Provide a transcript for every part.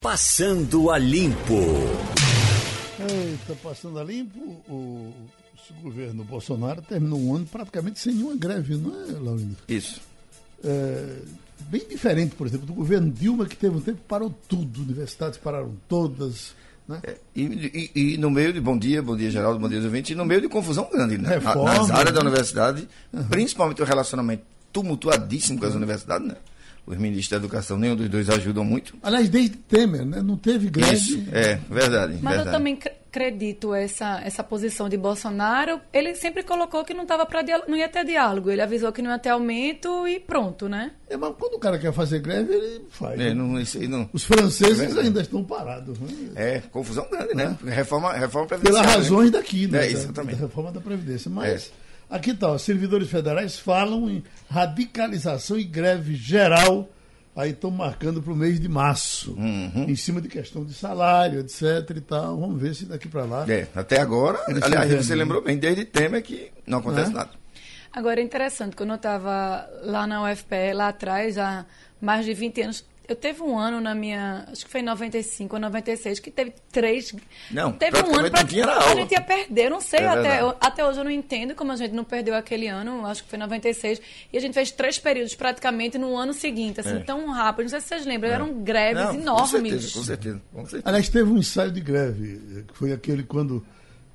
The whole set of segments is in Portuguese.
Passando a Limpo. Eita, passando a limpo, o, o governo Bolsonaro terminou um ano praticamente sem nenhuma greve, não é, Laurindo? Isso. É, bem diferente, por exemplo, do governo Dilma, que teve um tempo que parou tudo, universidades pararam todas. Né? É, e, e, e, no meio de bom dia, bom dia Geraldo, bom dia ouvintes, e no meio de confusão grande, né? Reforma, nas áreas da universidade, uhum. principalmente o relacionamento tumultuadíssimo com as universidades, né? Os ministros da educação, nenhum dos dois ajudam muito. Aliás, desde Temer, né? Não teve greve. Isso, é, verdade. Mas verdade. eu também acredito essa, essa posição de Bolsonaro. Ele sempre colocou que não, tava pra, não ia ter diálogo. Ele avisou que não ia ter aumento e pronto, né? É, mas quando o cara quer fazer greve, ele faz. É, não, isso aí não. Os franceses é ainda estão parados. Né? É, confusão grande, né? Reforma, reforma previdenciária. Pelas razões né? daqui, né? É, exatamente. Da, da reforma da Previdência. Mas. Aqui está, os servidores federais falam em radicalização e greve geral aí estão marcando para o mês de março, uhum. em cima de questão de salário, etc e tal. Vamos ver se daqui para lá. É, até agora, aliás, você lembrou bem, desde Temer que não acontece É. nada. Agora é interessante, quando eu estava lá na UFPE, lá atrás, há mais de 20 anos, eu teve um ano na minha, acho que foi em 95 ou 96, que teve três. Não, teve um ano praticamente não tinha pra, a aula. gente ia perder, eu não sei, É até, eu- até hoje eu não entendo como a gente não perdeu aquele ano, acho que foi 96, e a gente fez três períodos praticamente no ano seguinte, assim, É. tão rápido, não sei se vocês lembram, eram greves Não, enormes. Com certeza, com certeza. Com certeza. Aliás, teve um ensaio de greve, que foi aquele quando,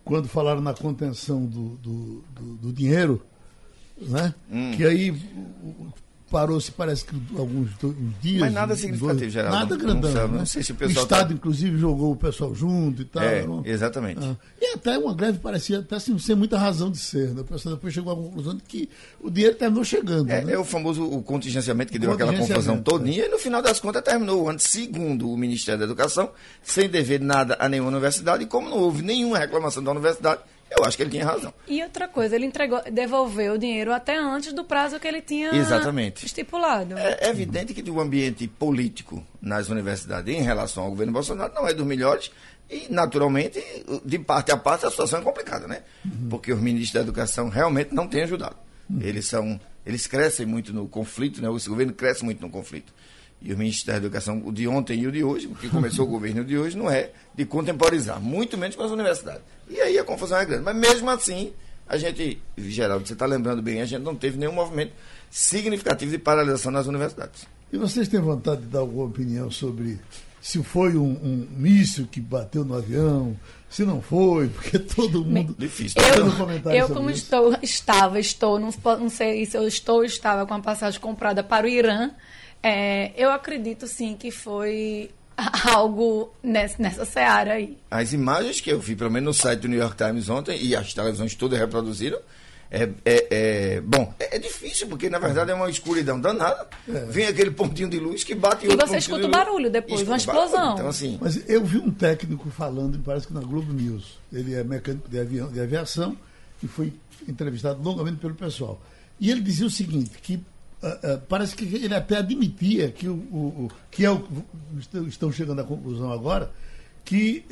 quando falaram na contenção do, do, do- do dinheiro, né? Hum. Que aí parou-se, parece que alguns do- uns dias. Mas nada significativo, dois- Geraldo. Nada Não grandão. sabe, né? não sei se o o pessoal Estado, tá- inclusive, jogou o pessoal junto e tal. É, uma- exatamente. Ah, E até uma greve parecia até sem, sem muita razão de ser. Né? O pessoal depois chegou à conclusão de que o dinheiro terminou chegando. É, né? é o famoso o contingenciamento que deu aquela confusão todinha e no final das contas terminou o ano, segundo o Ministério da Educação, sem dever nada a nenhuma universidade e como não houve nenhuma reclamação da universidade, eu acho que ele tinha razão. E outra coisa, ele entregou, devolveu o dinheiro até antes do prazo que ele tinha Exatamente. estipulado. É evidente que o ambiente político nas universidades em relação ao governo Bolsonaro não é dos melhores e, naturalmente, de parte a parte, a situação é complicada, né? Porque os ministros da educação realmente não têm ajudado. Eles são, eles crescem muito no conflito, né? Esse governo cresce muito no conflito. E os ministros da educação, o de ontem e o de hoje, o que começou o governo de hoje, não é de contemporizar, muito menos com as universidades. E aí a confusão é grande. Mas mesmo assim, a gente, Geraldo, você está lembrando bem, a gente não teve nenhum movimento significativo de paralisação nas universidades. E vocês têm vontade de dar alguma opinião sobre se foi um, um míssil que bateu no avião, se não foi, porque todo mundo. Difícil. Tá Eu, eu sobre como isso. estou, estava, estou, não, não sei se eu estou ou estava com a passagem comprada para o Irã, é, eu acredito sim que foi algo nessa, nessa seara aí. As imagens que eu vi, pelo menos no site do New York Times ontem, e as televisões todas reproduziram, é, é, é- bom, é, é difícil, porque na verdade é uma escuridão danada. Vem aquele pontinho de luz que bate E outro você escuta de o luz. barulho depois, uma o barulho. explosão. Então, assim, Mas eu vi um técnico falando, parece que na Globo News. Ele é mecânico de, avião, de aviação e foi entrevistado longamente pelo pessoal. E ele dizia o seguinte, que ah, ah, parece que ele até admitia que o, o- o- que é o estão chegando à conclusão agora que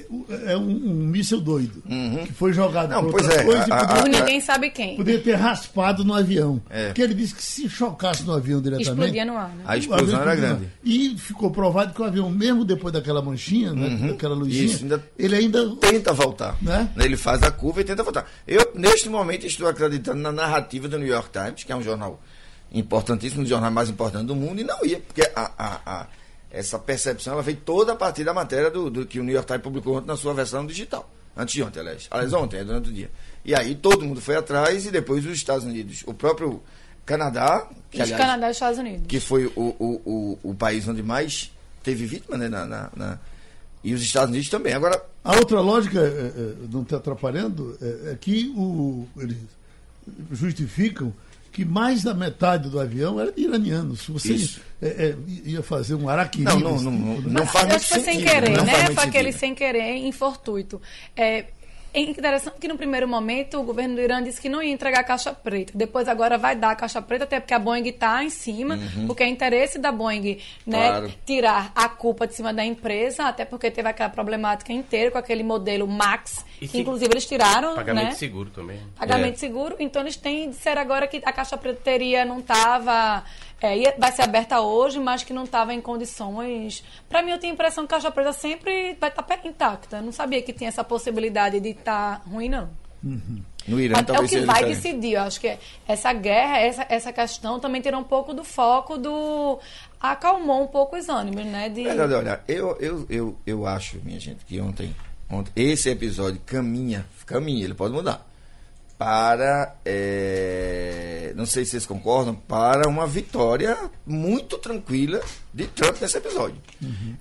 é um, um míssil doido que foi jogado Não, por pois outra é, coisa e a- a- ninguém sabe quem. poderia ter raspado no avião. É. Porque ele disse que se chocasse no avião diretamente Explodia no ar, né? a explosão era grande. E ficou provado que o avião, mesmo depois daquela manchinha, né, daquela luzinha, Uhum. Isso, ainda- ele ainda. Tenta voltar. Né? Ele faz a curva e tenta voltar. Eu, neste momento, estou acreditando na narrativa do New York Times, que é um jornal importantíssimo, um dos jornais mais importantes do mundo, e não ia, porque a, a- a- essa percepção ela veio toda a partir da matéria do, do que o New York Times publicou ontem na sua versão digital. Antes de ontem, aliás. Aliás, ontem, é durante o dia. E aí todo mundo foi atrás e depois os Estados Unidos, o próprio Canadá, que, aliás, Canadá e Estados Unidos. que foi o, o, o, o país onde mais teve vítima, né? Na, na- na- e os Estados Unidos também. Agora, A outra lógica, é, é, não está atrapalhando, é, é que o, eles justificam que mais da metade do avião era de iranianos. Se você é, é, ia fazer um araquiri. Não, não, não, não, não faz Eu muito acho que foi sem querer, né? Foi aquele sentido. sem querer, infortuito. É, é interessante que no primeiro momento o governo do Irã disse que não ia entregar a caixa preta. Depois agora vai dar a caixa preta, até porque a Boeing está em cima, porque é interesse da Boeing né, Uhum. Claro. tirar a culpa de cima da empresa, até porque teve aquela problemática inteira com aquele modelo Max, que inclusive eles tiraram. Pagamento né? de seguro também. Pagamento É. seguro, então eles têm disseram agora que a caixa preta teria, não estava É, ia- vai ser aberta hoje, mas que não estava em condições. Para mim, eu tenho a impressão que Caixa Preta sempre vai estar intacta. Eu não sabia que tinha essa possibilidade de estar ruim, não. No Irã Até o talvez que vai decidir. Eu acho que essa guerra, essa, essa questão também tirou um pouco do foco do. acalmou um pouco os ânimos, né? De... Verdade, olha, eu, eu, eu, eu acho, minha gente, que ontem, ontem esse episódio caminha, caminha, ele pode mudar. Para, é, não sei se vocês concordam, para uma vitória muito tranquila de Trump nesse episódio.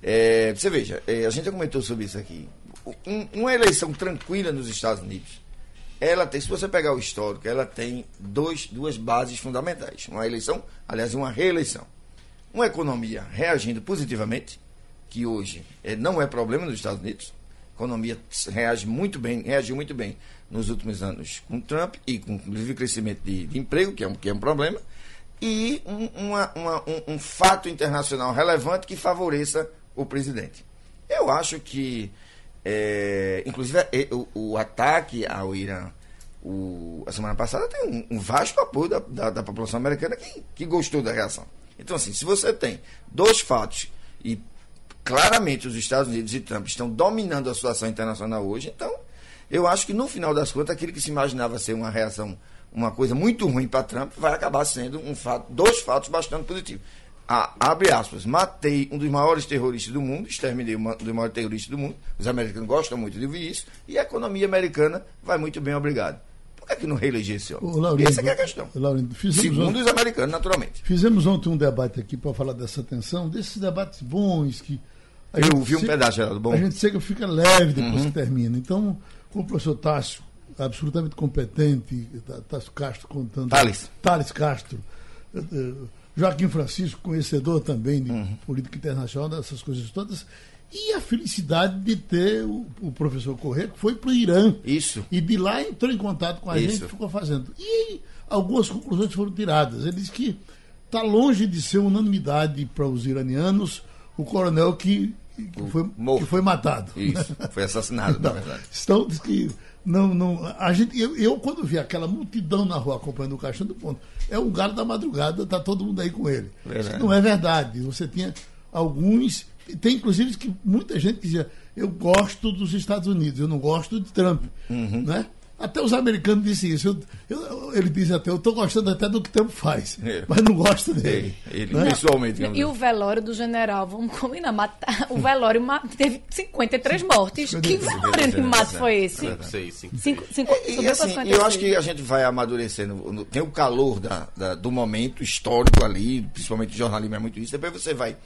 É, você veja, é, a gente já comentou sobre isso aqui. Um- uma eleição tranquila nos Estados Unidos, ela tem, se você pegar o histórico, ela tem dois, duas bases fundamentais. Uma eleição, aliás, uma reeleição. Uma economia reagindo positivamente, que hoje eh, não é problema nos Estados Unidos. A economia reage muito bem, reagiu muito bem nos últimos anos com Trump e com inclusive crescimento de, de emprego, que é um, que é um problema, e um, uma- uma- um- um fato internacional relevante que favoreça o presidente. Eu acho que, eh, inclusive, eh, o, o ataque ao Irã o- a semana passada tem um, um vasto apoio da, da- da população americana que, que gostou da reação. Então, assim, se você tem dois fatos e claramente os Estados Unidos e Trump estão dominando a situação internacional hoje, então eu acho que no final das contas aquilo que se imaginava ser uma reação, uma coisa muito ruim para Trump, vai acabar sendo um fato, dois fatos bastante positivos. A- abre aspas, matei um dos maiores terroristas do mundo, exterminei um dos maiores terroristas do mundo, os americanos gostam muito de ouvir isso, e a economia americana vai muito bem, obrigado. Por que, é que não reeleger esse homem? Ô, Laurindo, Essa é a questão. Laurindo, Segundo ontem- os americanos, naturalmente. Fizemos ontem um debate aqui para falar dessa tensão, desses debates bons que. Eu vi um pedaço, Geraldo, bom. Uhum. A gente chega fica leve depois que termina. Então, o professor Tássio, absolutamente competente, Tá- Tássio Castro contando. Thales. Thales Castro. eh, eh, Joaquim Francisco, conhecedor também de Uhum. política internacional, dessas coisas todas. E a felicidade de ter o, o professor Corrêa, que foi para o Irã. Isso. E de lá entrou em contato com a Isso. gente e ficou fazendo. E algumas conclusões foram tiradas. Ele disse que está longe de ser unanimidade para os iranianos o coronel que, que, foi, que foi matado. Isso, foi assassinado, na verdade. Estão, diz que não, não, a gente, eu, eu, quando vi aquela multidão na rua acompanhando o caixão do ponto, é um galo da madrugada, tá todo mundo aí com ele. Isso não é verdade. Você tinha alguns, tem inclusive que muita gente dizia, eu gosto dos Estados Unidos, eu não gosto de Trump. Uhum. Né? Até os americanos dizem isso. Eu- eu- ele diz até, eu estou gostando até do que Trump faz, É. mas não gosto dele. Ele, ele Né? pessoalmente. E o assim. velório do general, vamos combinar, matar, o velório teve 53 mortes. Que 53, velório de mato foi esse? É. Cinco, cinco, E, subiu assim, eu acho 56. que a gente vai amadurecendo. Tem o calor da, da- do momento histórico ali, principalmente o jornalismo é muito isso. Depois você vai.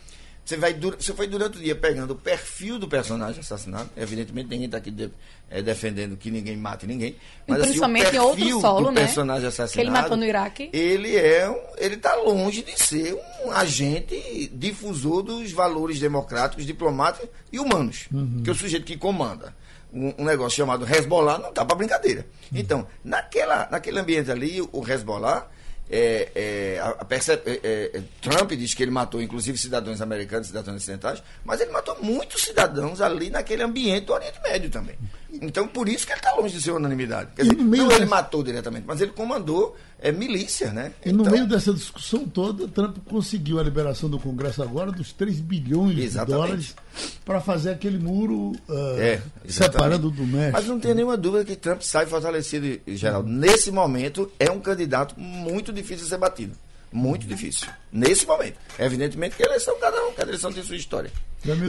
Você, vai você foi durante o dia pegando o perfil do personagem assassinado. Evidentemente, ninguém está aqui de- eh, defendendo que ninguém mate ninguém. Mas assim, o Principalmente em perfil outro solo, do né? personagem Que assassinado. ele matou no Iraque. Ele é um, ele está longe de ser um agente difusor dos valores democráticos, diplomáticos e humanos. Que é o sujeito que comanda um, um negócio chamado Hezbollah não está para brincadeira. Então, naquela, naquele ambiente ali, o Hezbollah. É, é, a- perce- é, é, Trump diz que ele matou inclusive cidadãos americanos, cidadãos ocidentais, mas ele matou muitos cidadãos ali naquele ambiente do Oriente Médio também. Então, por isso que ele está longe de ser unanimidade. Quer dizer, não ele matou diretamente, mas ele comandou é, milícia, né? E no Então, meio dessa discussão toda, Trump conseguiu a liberação do Congresso agora dos 3 bilhões Exatamente. de dólares para fazer aquele muro ah, É, separando do México. Mas não tem nenhuma dúvida que Trump sai fortalecido, Geraldo. Nesse momento, é um candidato muito difícil de ser batido. Muito difícil. Nesse momento. Evidentemente que a eleição, cada um, cada eleição tem sua história.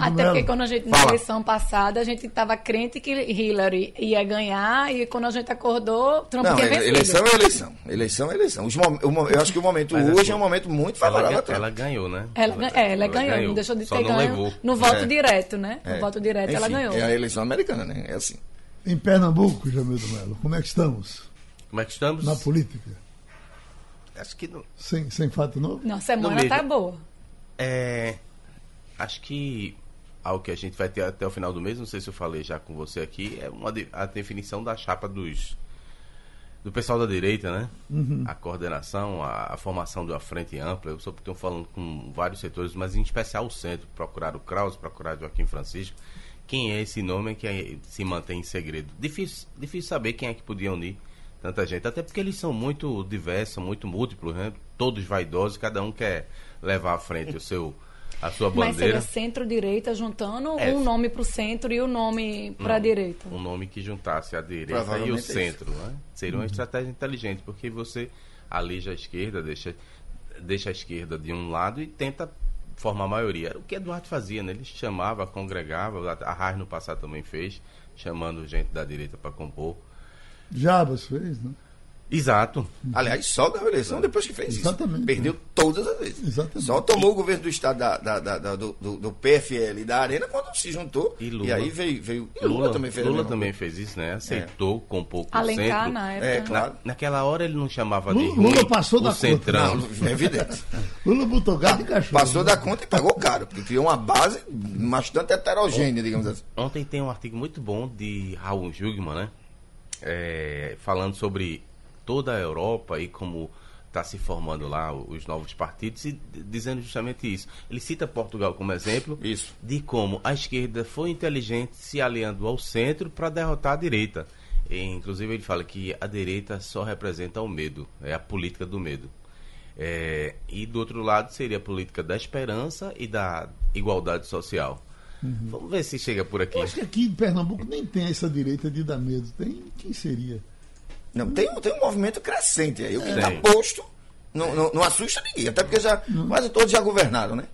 Até porque quando a gente, na Fala. eleição passada, a gente estava crente que Hillary ia ganhar e quando a gente acordou, Trump Não, tinha vencido. eleição é eleição. Eleição é eleição. Os mom- eu acho que o momento Mas, hoje assim, é um momento muito Ela, favorável a ga- Trump. ela ganhou, né? Ela, gan- é, ela, ganhou, não deixou de Só ter não ganho levou. no voto É. direto, né? No É. voto direto ela Enfim, ganhou. É a eleição americana, né? É assim. Em Pernambuco, Jamil do Mello, como é que estamos Como é que estamos? na política? Acho que não. Sem, sem fato novo? Não, semana mesmo. tá boa. É, acho que algo que a gente vai ter até o final do mês, não sei se eu falei já com você aqui, é uma de- a definição da chapa dos do pessoal da direita, né? A coordenação, a, a formação de uma frente ampla. Eu estou falando com vários setores, mas em especial o centro. Procurar o Kraus, procurar Joaquim Francisco. Quem é esse nome que é- se mantém em segredo? Difícil, difícil saber quem é que podia unir tanta gente. Até porque eles são muito diversos, muito múltiplos, né? Todos vaidosos, cada um quer levar à frente o seu a sua Mas seria bandeira. centro-direita juntando É. um nome para o centro e o um nome para a direita. Um nome que juntasse a direita e o é isso. centro, né? Seria uma estratégia inteligente, porque você alija a esquerda, deixa, deixa a esquerda de um lado e tenta formar a maioria. Era O que Eduardo fazia, né? Ele chamava, congregava, a Raiz no passado também fez, chamando gente da direita para compor. Jabas fez, né? Exato. Aliás, só ganhou a eleição depois que fez isso. Exatamente. Perdeu todas as vezes. Exatamente. Só tomou o governo do estado da, da- da- da- do, do- do PFL e da Arena quando se juntou. E E, Lula. aí veio. veio e Lula, também fez Lula também fez isso, né? Aceitou, compor com o Alencar centro. na época. É, né? claro. Na- naquela hora ele não chamava de Lula- ruim Lula passou da conta. Não, é evidente. Lula botou gato e cachorro. Passou da conta e pagou caro, porque criou uma base bastante heterogênea, digamos assim. Ontem tem um artigo muito bom de Raul Jugman, né? É, falando sobre toda a Europa e como está se formando lá os novos partidos e dizendo justamente isso. Ele cita Portugal como exemplo Isso. de como a esquerda foi inteligente se aliando ao centro para derrotar a direita. E, inclusive ele fala que a direita só representa o medo, é a política do medo. É, e do outro lado seria a política da esperança e da igualdade social. Vamos ver se chega por aqui. Eu acho que aqui em Pernambuco nem tem essa direita de dar medo. Tem quem seria? Não, tem, um- tem um movimento crescente aí. O que está posto não, não, não assusta ninguém. Até porque já, quase todos já governaram, né?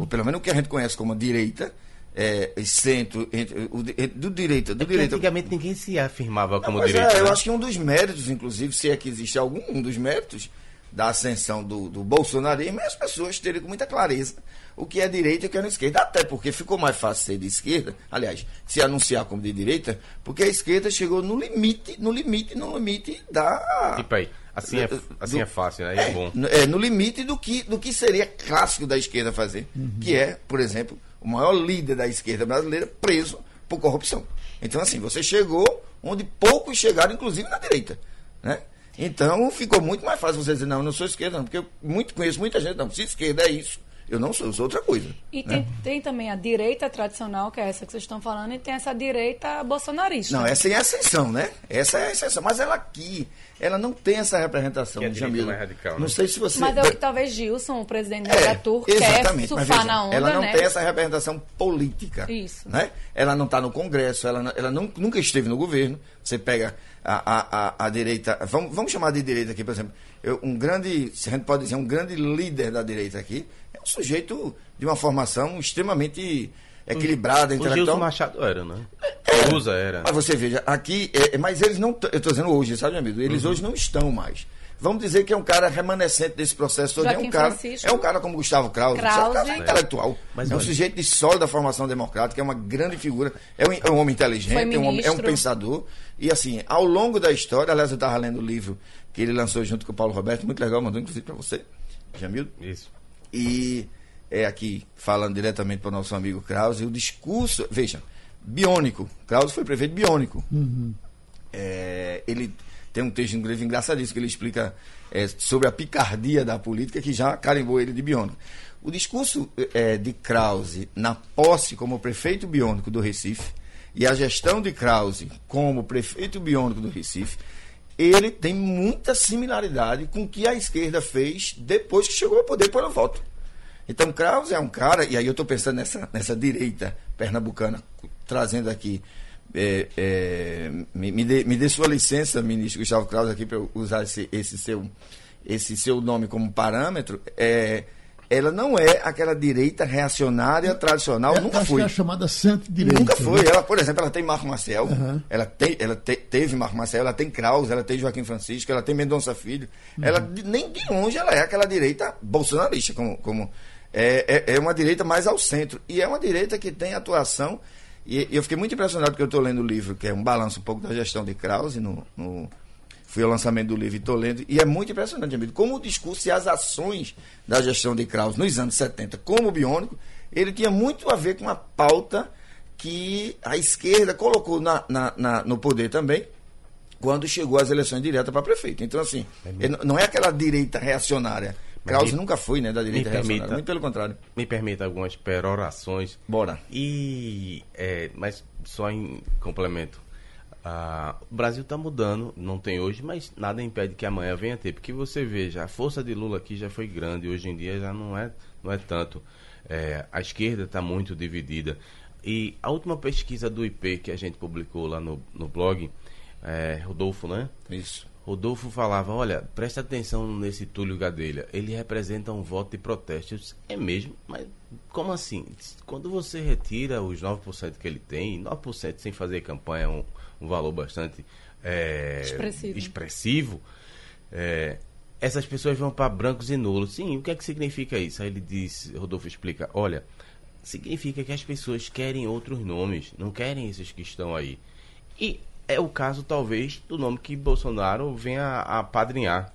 Ou pelo menos o que a gente conhece como direita, é, e centro, entre, o, do direita, do É direita. antigamente ninguém se afirmava como Mas direita. é, eu né? acho que um dos méritos, inclusive, se é que existe algum um dos méritos da ascensão do, do bolsonarismo, é as pessoas terem com muita clareza o que é direita e o que é esquerda. Até porque ficou mais fácil ser de esquerda, aliás, se anunciar como de direita, porque a esquerda chegou no limite, no limite, no limite da. Tipo aí, assim é, assim do- é fácil, né? E é, bom. no- é, no limite do que, do que seria clássico da esquerda fazer, que é, por exemplo, o maior líder da esquerda brasileira preso por corrupção. Então, assim, você chegou onde poucos chegaram, inclusive na direita. Né? Então, ficou muito mais fácil você dizer, não, eu não sou esquerda, não, porque eu muito, conheço muita gente, não, se esquerda é isso, eu não sou, eu sou outra coisa. E né? tem, tem também a direita tradicional, que é essa que vocês estão falando, e tem essa direita bolsonarista. Não, essa é a ascensão, né? Essa é a ascensão. Mas ela aqui, ela não tem essa representação, Que é Jamila. mais radical, né? Não sei se você. Mas é o que talvez Gilson, o presidente da É, Gatur, quer exatamente, mas surfar veja, na onda, ela não né? tem essa representação política. Isso. Né? Ela não está no Congresso, ela, não- ela não- nunca esteve no governo. Você pega a, a, a, direita, vamos, vamos chamar de direita aqui, por exemplo, eu- um grande, se a gente pode dizer, um grande líder da direita aqui, é um sujeito de uma formação extremamente equilibrada, O Gilson intelectual. Machado era, né? Usa era. Mas você veja, aqui, é, é, mas eles não, eu estou dizendo hoje, sabe, meu amigo? Eles hoje não estão mais. Vamos dizer que é um cara remanescente desse processo todo. É um cara, Francisco. é um cara como Gustavo Krause. Krause. Gustavo Krause é intelectual. Mas é um olha- sujeito de sólida formação democrática, é uma grande figura, é um, é um homem inteligente, é um, é um pensador. E assim, ao longo da história, aliás, eu estava lendo o livro que ele lançou junto com o Paulo Roberto, muito legal, mandou inclusive para você, Jamil. Isso. E é aqui, falando diretamente para o nosso amigo Krause, o discurso. Veja, biônico. Krause foi prefeito biônico. É, ele tem um texto livro engraçadíssimo que ele explica é, sobre a picardia da política que já carimbou ele de biônico. O discurso é, de Krause na posse como prefeito biônico do Recife e a gestão de Krause como prefeito biônico do Recife, ele tem muita similaridade com o que a esquerda fez depois que chegou ao poder pelo voto. Então, Krause é um cara, e aí eu estou pensando nessa, nessa direita pernambucana, trazendo aqui. É, é, me, me, dê, me dê sua licença, ministro Gustavo Krause, aqui para usar esse, esse, seu, esse seu nome como parâmetro. É, ela não é aquela direita reacionária tradicional, É, nunca foi. que é a chamada centro-direita. Nunca foi. né? Ela, por exemplo, ela tem Marco Marcel, ela, tem, ela te- teve Marco Marcel, ela tem Kraus, ela tem Joaquim Francisco, ela tem Mendonça Filho. Ela, de- nem de longe ela é aquela direita bolsonarista, como, como é, é, é uma direita mais ao centro. E é uma direita que tem atuação. E, eu fiquei muito impressionado porque eu estou lendo o livro, que é um balanço um pouco da gestão de Krause no, no- fui ao lançamento do livro e estou lendo, e é muito impressionante, amigo, como o discurso e as ações da gestão de Krause nos anos 70, como biônico, ele tinha muito a ver com a pauta que a esquerda colocou na, na- na- no poder também, quando chegou às eleições diretas para prefeito. Então, assim, ele não é aquela direita reacionária. Krause me- nunca foi, né, da direita permita. Muito pelo contrário. Me permita algumas perorações. Bora. E, é, mas só em complemento. Ah, o Brasil está mudando, não tem hoje, mas nada impede que amanhã venha ter. Porque você veja, a força de Lula aqui já foi grande, hoje em dia já não é, não é tanto. É, a esquerda está muito dividida. E a última pesquisa do IP que a gente publicou lá no, no blog, é, Rodolfo, né? Isso. Rodolfo falava, olha, presta atenção nesse Túlio Gadelha, ele representa um voto de protesto. Eu disse, é mesmo? Mas como assim? Quando você retira os 9% que ele tem, 9% sem fazer campanha é um, um valor bastante é, Expressivo. expressivo, é, essas pessoas vão para brancos e nulos. Sim, o que é que significa isso? Aí ele diz, Rodolfo explica, olha, significa que as pessoas querem outros nomes, não querem esses que estão aí. E é o caso, talvez, do nome que Bolsonaro venha a apadrinhar.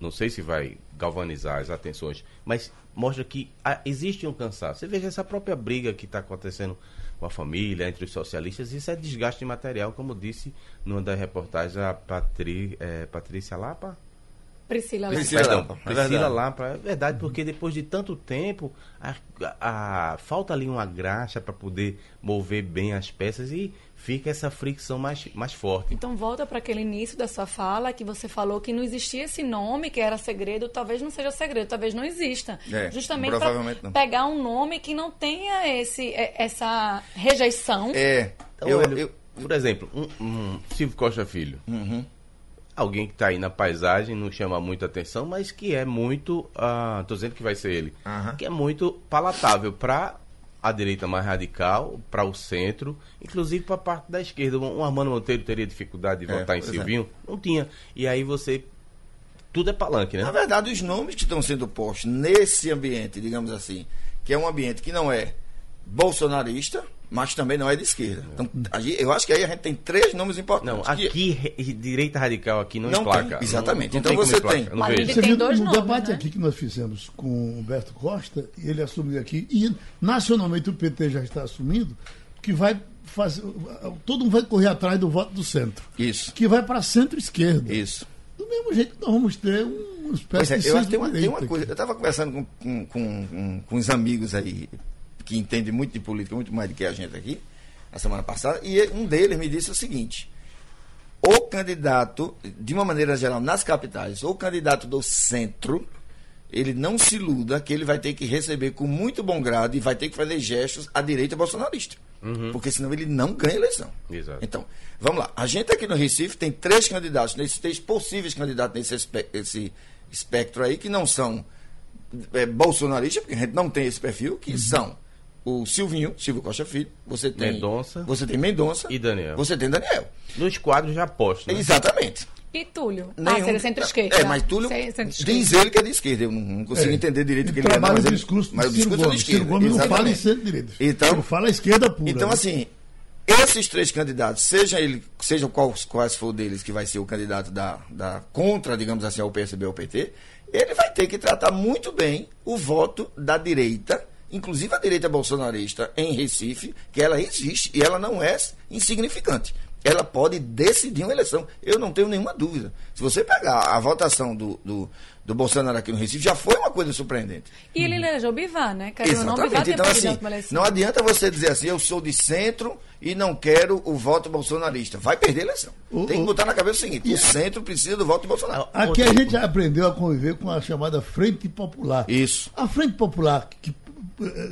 Não sei se vai galvanizar as atenções, mas mostra que ah, existe um cansaço. Você veja essa própria briga que está acontecendo com a família, entre os socialistas, isso é desgaste material, como disse numa das reportagens a Patri, é, Patrícia Lapa. Priscila, Priscila Priscila. Lapa. Perdão, É Priscila verdade. Lapa, é verdade, porque depois de tanto tempo, a, a- falta ali uma graxa para poder mover bem as peças e fica essa fricção mais, mais forte. Então volta para aquele início da sua fala que você falou que não existia esse nome, que era segredo, talvez não seja segredo, talvez não exista. É, Justamente para pegar um nome que não tenha esse, é, essa rejeição. É. Então, eu, olha, eu- Por exemplo, um, um Silvio Costa Filho. Uhum. Alguém que está aí na paisagem, não chama muita atenção, mas que é muito. ah, tô dizendo que vai ser ele. Aham. Que é muito palatável para a direita mais radical, para o centro, inclusive para a parte da esquerda. Um, Armando Monteiro teria dificuldade de É, votar em pois é. Silvinho? Não tinha. E aí você. Tudo é palanque, né? Na verdade, os nomes que estão sendo postos nesse ambiente, digamos assim, que é um ambiente que não é bolsonarista, mas também não é de esquerda. Então, eu acho que aí a gente tem três nomes importantes. Não, que aqui, re- direita radical aqui não, Não emplaca. tem, exatamente. Não, não Então tem você tem- Não Mas vejo. ele Você tem viu dois no nomes, debate né? aqui que nós fizemos com o Humberto Costa, e ele assumiu aqui, e nacionalmente o PT já está assumindo, que vai fazer. Todo mundo vai correr atrás do voto do centro. Isso. Que vai para centro-esquerda. Isso. Do mesmo jeito que nós vamos ter um espécie Pois é, de eu acho que tem uma, tem uma coisa. Eu estava conversando com, com, com, com, com uns amigos aí que entendem muito de política, muito mais do que a gente aqui, a semana passada, e um deles me disse o seguinte: o candidato, de uma maneira geral, nas capitais, o candidato do centro, ele não se iluda que ele vai ter que receber com muito bom grado e vai ter que fazer gestos à direita bolsonarista. Porque senão ele não ganha eleição. Exato. Então, vamos lá. A gente aqui no Recife tem três candidatos, nesses três possíveis candidatos nesse espe- esse espectro aí, que não são é, bolsonaristas, porque a gente não tem esse perfil, que são o Silvinho, Silvio Costa Filho, você tem Mendonça. você tem Mendonça E Daniel. Você tem Daniel. Nos quadros já postos. Né? Exatamente. E Túlio? Ah, Nenhum- seria centro-esquerda. É, mas Túlio centro-esquerda. diz ele que é de esquerda. Eu não, não consigo É. entender direito o que Ele é, mas, o discurso mas o discurso é de Gomes. Esquerda. Gomes não fala em centro-direita. Então- ele fala a esquerda pura. Então, né? assim, esses três candidatos, seja ele, sejam quais, quais for deles que vai ser o candidato da, da contra, digamos assim, ao PSB ou ao PT, ele vai ter que tratar muito bem o voto da direita, inclusive a direita bolsonarista em Recife, que ela existe e ela não é insignificante. Ela pode decidir uma eleição. Eu não tenho nenhuma dúvida. Se você pegar a votação do, do, do Bolsonaro aqui no Recife, já foi uma coisa surpreendente. E ele elegeu o Bivar, né? Bivar Exatamente. Então, assim, não adianta você dizer assim, eu sou de centro e não quero o voto bolsonarista. Vai perder a eleição. O- Tem que botar na cabeça o seguinte: o centro precisa do voto de Bolsonaro. Aqui a gente aprendeu a conviver com a chamada Frente Popular. Isso. A Frente Popular, que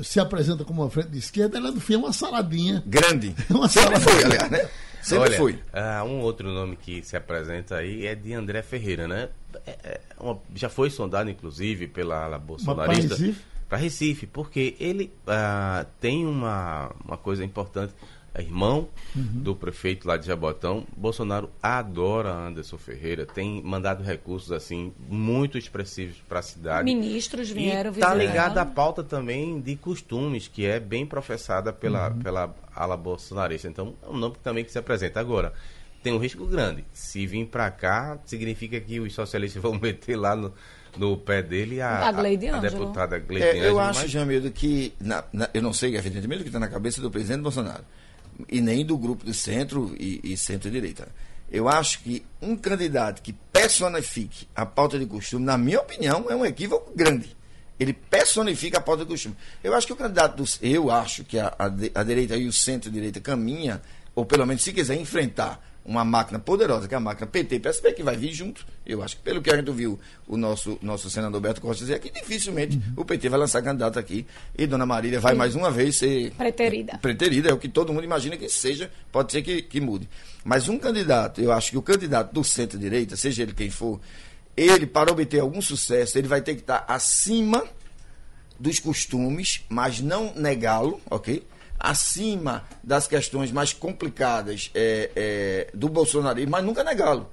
se apresenta como uma frente de esquerda, ela no fim é uma saladinha. Grande. Uma Sempre salada. foi, aliás, né? Sempre Olha, foi. ah, um outro nome que se apresenta aí é de André Ferreira, né? É- é uma- já foi sondado, inclusive, pela ala bolsonarista. Recife? Para Recife, porque ele ah, tem uma, uma coisa importante. É irmão Uhum. do prefeito lá de Jabotão. Bolsonaro adora Anderson Ferreira, tem mandado recursos assim muito expressivos para a cidade. Ministros vieram E tá visitar. ligado à pauta também de costumes, que é bem professada pela, Uhum. pela ala bolsonarista. Então, é um nome também que se apresenta. Agora, tem um risco grande. Se vir para cá, significa que os socialistas vão meter lá no, no pé dele a, A Gleide a, deputada Gleide É, eu acho, mas- Jamildo, que. na- na- eu não sei, evidentemente, o que está na cabeça do presidente Bolsonaro. E nem do grupo de centro e, e centro-direita. Eu acho que um candidato que personifique a pauta de costume, na minha opinião, é um equívoco grande. Ele personifica a pauta de costume. Eu acho que o candidato dos. Eu acho que a, a, a direita e o centro-direita caminha, ou pelo menos se quiser enfrentar uma máquina poderosa, que é a máquina PT PSB, que vai vir junto. Eu acho que, pelo que a gente viu o nosso, nosso senador Beto Costa dizer aqui, dificilmente uhum. o PT vai lançar candidato aqui. E Dona Marília vai Sim. mais uma vez ser. Preterida. Preterida, é o que todo mundo imagina que seja, pode ser que, que mude. Mas um candidato, eu acho que o candidato do centro-direita, seja ele quem for, ele, para obter algum sucesso, ele vai ter que estar acima dos costumes, mas não negá-lo, ok? Acima das questões mais complicadas é, é, do bolsonarismo, mas nunca negá-lo.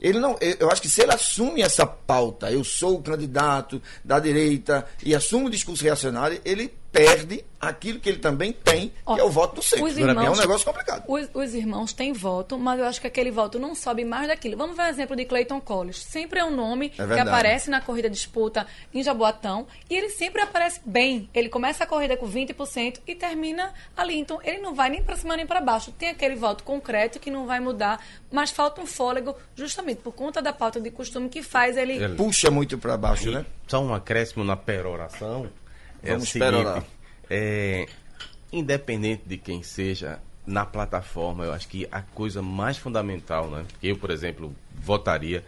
Ele não, eu acho que se ele assume essa pauta, eu sou o candidato da direita e assume o discurso reacionário, ele perde aquilo que ele também tem, Ó, que é o voto do centro. Irmãos, é um negócio complicado. Os, os, irmãos têm voto, mas eu acho que aquele voto não sobe mais daquilo. Vamos ver o exemplo de Clayton Collins. Sempre é um nome é que aparece na corrida disputa em Jaboatão e ele sempre aparece bem. Ele começa a corrida com 20% e termina ali. Então, ele não vai nem para cima nem para baixo. Tem aquele voto concreto que não vai mudar, mas falta um fôlego justamente por conta da pauta de costume que faz ele... ele puxa muito para baixo, né? Só um acréscimo na peroração é Vamos seguinte, é, independente de quem seja, na plataforma, eu acho que a coisa mais fundamental, né? Eu, por exemplo, votaria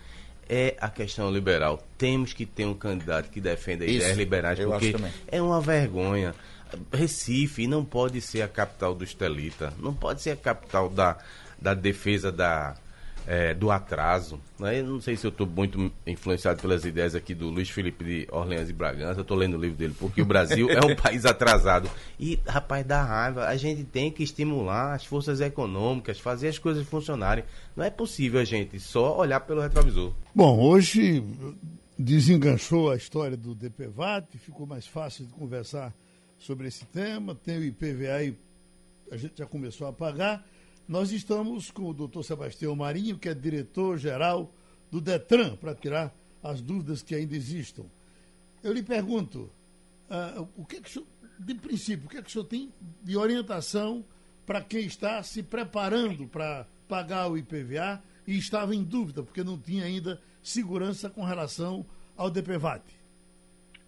é a questão liberal. Temos que ter um candidato que defenda Isso, ideias liberais, porque é uma vergonha. Recife não pode ser a capital do Estelita, não pode ser a capital da, da defesa da, é, do atraso. Né? Eu não sei se eu estou muito influenciado pelas ideias aqui do Luiz Felipe de Orleans e Bragança. Estou lendo o livro dele, porque o Brasil é um país atrasado. E, rapaz, dá raiva. A gente tem que estimular as forças econômicas, fazer as coisas funcionarem. Não é possível a gente só olhar pelo retrovisor. Bom, hoje desenganchou a história do DPVAT, ficou mais fácil de conversar sobre esse tema. Tem o IPVA e a gente já começou a pagar. Nós estamos com o doutor Sebastião Marinho, que é diretor-geral do DETRAN, para tirar as dúvidas que ainda existam. Eu lhe pergunto, uh, o que, é que senhor, de princípio, o que, é que o senhor tem de orientação para quem está se preparando para pagar o IPVA e estava em dúvida, porque não tinha ainda segurança com relação ao DPVAT?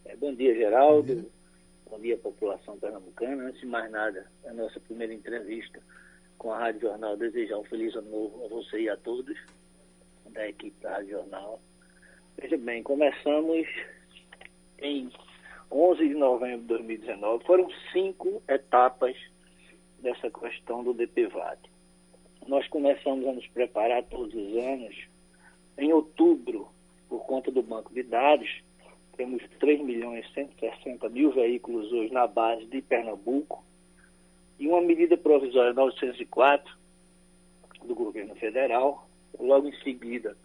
É, bom dia, Geraldo. Bom dia. bom dia, população pernambucana. Antes de mais nada, a nossa primeira entrevista com a Rádio Jornal, desejar um feliz ano novo a você e a todos da equipe da Rádio Jornal. Veja bem, começamos em 11 de novembro de 2019. Foram cinco etapas dessa questão do DPVAT. Nós começamos a nos preparar todos os anos. Em outubro, por conta do banco de dados, temos 3 milhões e 160 mil veículos hoje na base de Pernambuco e uma medida provisória 904 do governo federal, logo em seguida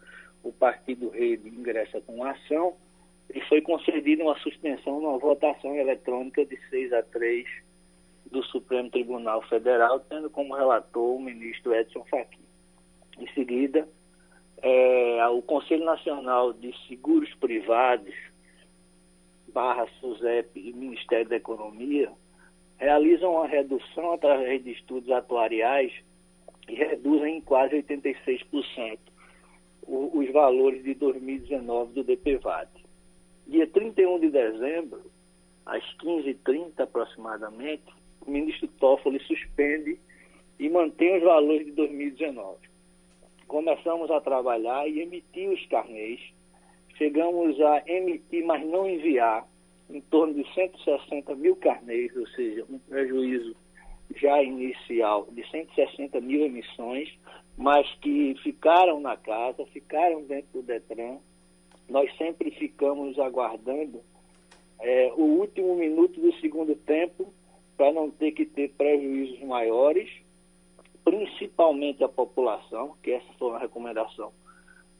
o Partido Rede ingressa com ação e foi concedida uma suspensão numa votação eletrônica de 6 a 3 do Supremo Tribunal Federal, tendo como relator o ministro Edson Fachin. Em seguida, é, o Conselho Nacional de Seguros Privados, barra SUSEP e Ministério da Economia, realizam uma redução através de estudos atuariais e reduzem em quase 86% os valores de 2019 do DPVAT. Dia 31 de dezembro, às 15h30 aproximadamente, o ministro Toffoli suspende e mantém os valores de 2019. Começamos a trabalhar e emitir os carnês. Chegamos a emitir, mas não enviar, em torno de 160 mil carneiros, ou seja, um prejuízo já inicial de 160 mil emissões, mas que ficaram na casa, ficaram dentro do Detran. Nós sempre ficamos aguardando é, o último minuto do segundo tempo para não ter que ter prejuízos maiores, principalmente a população, que essa foi uma recomendação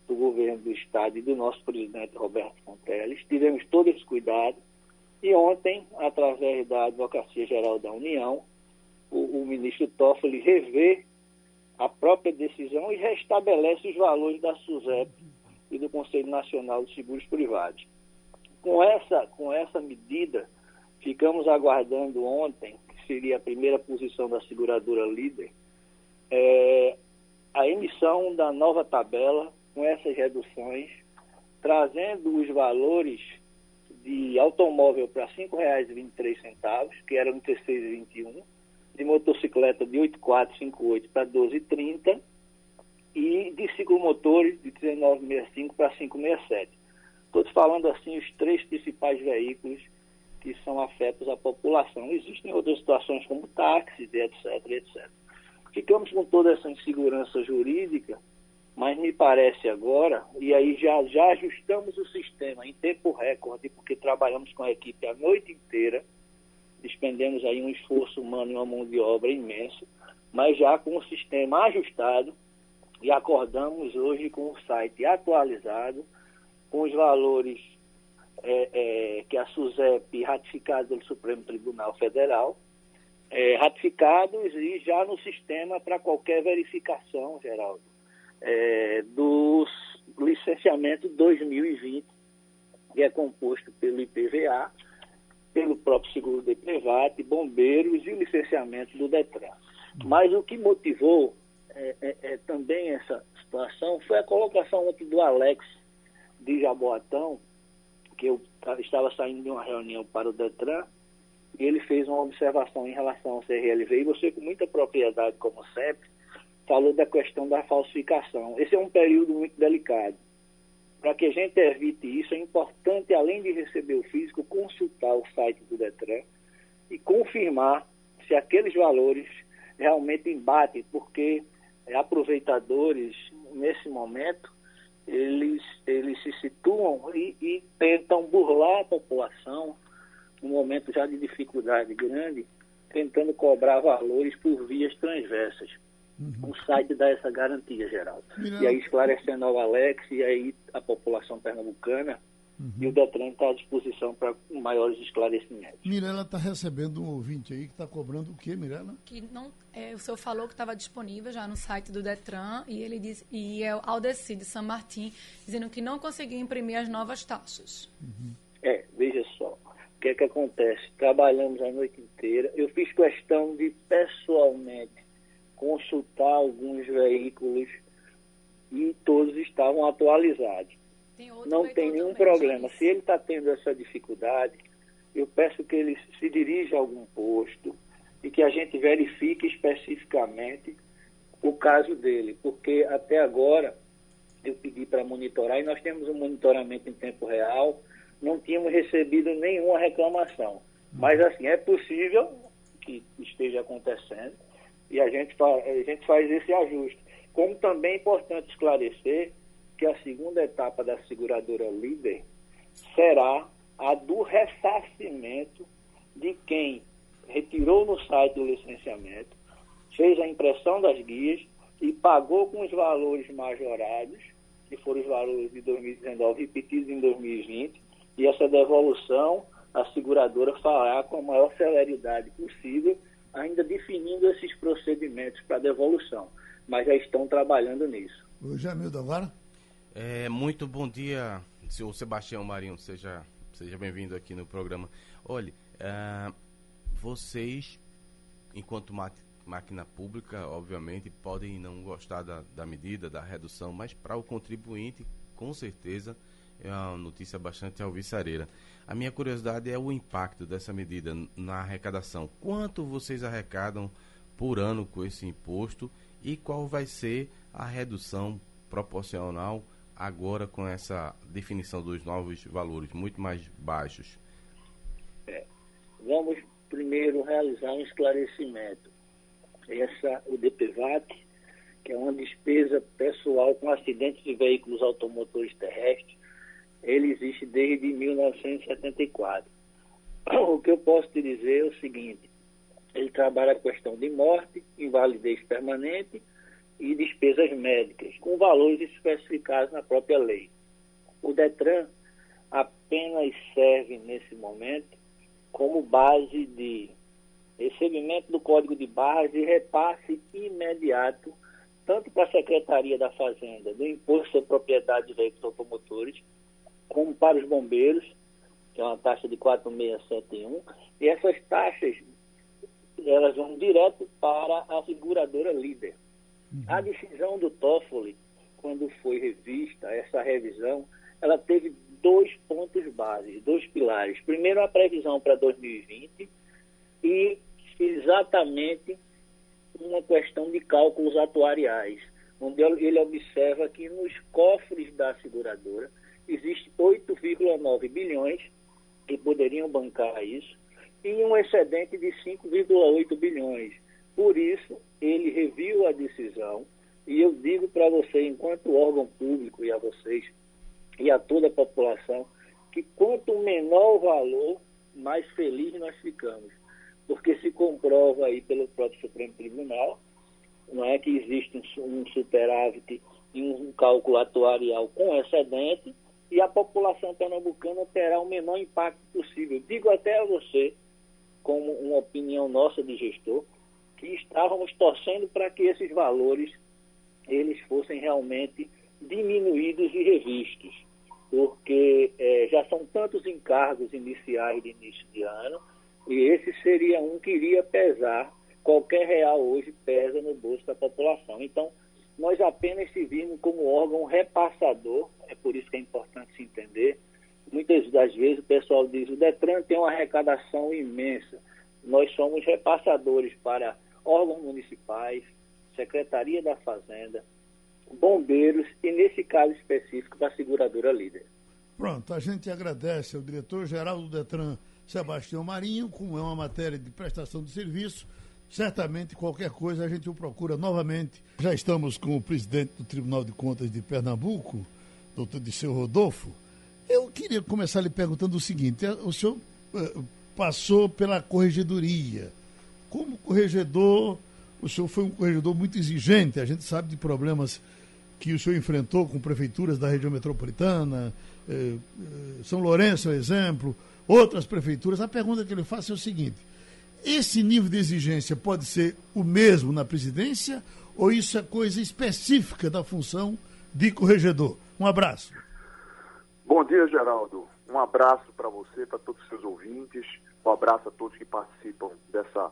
do governo do Estado e do nosso presidente Roberto Fonteles. Tivemos todo esse cuidado e ontem, através da Advocacia Geral da União, o, o ministro Toffoli revê a própria decisão e restabelece os valores da SUSEP e do Conselho Nacional de Seguros Privados. Com essa, com essa medida, ficamos aguardando ontem, que seria a primeira posição da seguradora líder, é, a emissão da nova tabela com essas reduções, trazendo os valores de automóvel para R$ 5,23, que era no T621, de motocicleta de 8,458 para 12,30 e de ciclomotores de 1965 para 567. Estou falando assim os três principais veículos que são afetos à população. Existem outras situações como táxis, etc, etc. Ficamos com toda essa insegurança jurídica, mas me parece agora, e aí já, já ajustamos o sistema em tempo recorde, porque trabalhamos com a equipe a noite inteira, despendemos aí um esforço humano e uma mão de obra imenso, mas já com o sistema ajustado, e acordamos hoje com o site atualizado, com os valores é, é, que a SUSEP, ratificado pelo Supremo Tribunal Federal, é, ratificados e já no sistema para qualquer verificação, Geraldo, é, do licenciamento 2020, que é composto pelo IPVA, pelo próprio seguro de private, bombeiros e o licenciamento do DETRAN. Mas o que motivou é, é, é, também essa situação foi a colocação ontem do Alex de Jaboatão, que eu estava saindo de uma reunião para o Detran, e ele fez uma observação em relação ao CRLV, e você com muita propriedade, como sempre, falou da questão da falsificação. Esse é um período muito delicado. Para que a gente evite isso, é importante, além de receber o físico, consultar o site do Detran e confirmar se aqueles valores realmente embatem, porque aproveitadores, nesse momento, eles, eles se situam e, e tentam burlar a população, num momento já de dificuldade grande, tentando cobrar valores por vias transversas. Uhum. O site dá essa garantia, Geraldo. E aí esclarecendo ao Alex e aí a população pernambucana, Uhum. E o Detran está à disposição para maiores esclarecimentos. Mirela está recebendo um ouvinte aí que está cobrando o quê, Mirela? Que não, é, o senhor falou que estava disponível já no site do Detran e ele diz, e é o Aldeci de São Martim, dizendo que não conseguiu imprimir as novas taxas. Uhum. É, veja só. O que é que acontece? Trabalhamos a noite inteira. Eu fiz questão de pessoalmente consultar alguns veículos e todos estavam atualizados. Não tem nenhum problema. Se ele está tendo essa dificuldade, eu peço que ele se dirija a algum posto e que a gente verifique especificamente o caso dele, porque até agora eu pedi para monitorar e nós temos um monitoramento em tempo real, não tínhamos recebido nenhuma reclamação. Mas assim, é possível que esteja acontecendo e a gente, a gente faz esse ajuste. Como também é importante esclarecer que a segunda etapa da seguradora líder será a do ressarcimento de quem retirou no site do licenciamento, fez a impressão das guias e pagou com os valores majorados, que foram os valores de 2019 repetidos em 2020, e essa devolução a seguradora fará com a maior celeridade possível, ainda definindo esses procedimentos para devolução. Mas já estão trabalhando nisso. O Jamildo, agora? É, muito bom dia, senhor Sebastião Marinho, seja, seja bem-vindo aqui no programa. Olha, uh, vocês, enquanto máquina pública, obviamente, podem não gostar da, da medida, da redução, mas para o contribuinte, com certeza, é uma notícia bastante alvissareira. A minha curiosidade é o impacto dessa medida na arrecadação. Quanto vocês arrecadam por ano com esse imposto e qual vai ser a redução proporcional agora com essa definição dos novos valores muito mais baixos? É. Vamos primeiro realizar um esclarecimento. Essa, o DPVAT, que é uma despesa pessoal com acidentes de veículos automotores terrestres, ele existe desde 1974. O que eu posso te dizer é o seguinte: ele trabalha a questão de morte, invalidez permanente e despesas médicas, com valores especificados na própria lei. O DETRAN apenas serve, nesse momento, como base de recebimento do Código de Barras e repasse imediato, tanto para a Secretaria da Fazenda, do Imposto sobre Propriedade de Veículos Automotores, como para os bombeiros, que é uma taxa de 4.671, e essas taxas elas vão direto para a seguradora líder. A decisão do Toffoli, quando foi revista, essa revisão, ela teve dois pontos básicos, dois pilares. Primeiro, a previsão para 2020 e exatamente uma questão de cálculos atuariais. onde ele observa que nos cofres da seguradora existe 8,9 bilhões que poderiam bancar isso e um excedente de 5,8 bilhões. Por isso, ele reviu a decisão e eu digo para você, enquanto órgão público e a vocês e a toda a população, que quanto menor o valor, mais feliz nós ficamos. Porque se comprova aí pelo próprio Supremo Tribunal, não é que existe um superávit e um cálculo atuarial com excedente, e a população pernambucana terá o menor impacto possível. Digo até a você, como uma opinião nossa de gestor, que estávamos torcendo para que esses valores eles fossem realmente diminuídos e revistos, porque é, já são tantos encargos iniciais de início de ano, e esse seria um que iria pesar, qualquer real hoje pesa no bolso da população. Então, nós apenas servimos como órgão repassador, é por isso que é importante se entender. Muitas das vezes o pessoal diz o Detran tem uma arrecadação imensa. Nós somos repassadores para órgãos municipais, Secretaria da Fazenda, bombeiros e, nesse caso específico, da seguradora líder. Pronto, a gente agradece ao diretor-geral do Detran, Sebastião Marinho, como é uma matéria de prestação de serviço. Certamente, qualquer coisa, a gente o procura novamente. Já estamos com o presidente do Tribunal de Contas de Pernambuco, doutor Disseu Rodolfo. Eu queria começar lhe perguntando o seguinte: o senhor uh, passou pela corregedoria. Como corregedor, o senhor foi um corregedor muito exigente, a gente sabe de problemas que o senhor enfrentou com prefeituras da região metropolitana, eh, São Lourenço é exemplo, outras prefeituras. A pergunta que eu lhe faço é o seguinte: esse nível de exigência pode ser o mesmo na presidência ou isso é coisa específica da função de corregedor? Um abraço. Bom dia, Geraldo. Um abraço para você, para todos os seus ouvintes. Um abraço a todos que participam dessa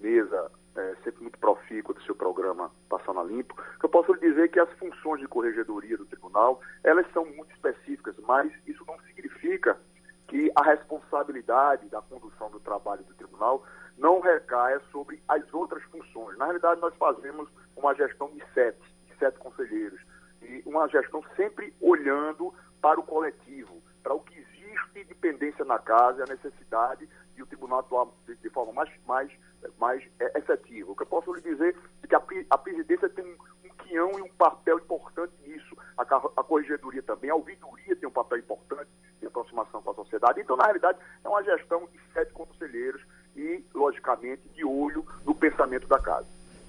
mesa é, sempre muito profícua do seu programa Passando a Limpo, eu posso lhe dizer que as funções de corregedoria do tribunal, elas são muito específicas, mas isso não significa que a responsabilidade da condução do trabalho do tribunal não recaia sobre as outras funções. Na realidade, nós fazemos uma gestão de sete, de sete conselheiros, e uma gestão sempre olhando para o coletivo, para o que existe de dependência na casa a necessidade de o tribunal atuar de, de forma mais, mais mais é, efetivo. O que eu posso lhe dizer é que a, a presidência tem um, um quião e um papel importante nisso. A, a corregedoria também, a ouvidoria tem um papel importante de aproximação com a sociedade. Então, na realidade, é uma gestão de sete conselheiros e, logicamente, de olho no pensamento da casa.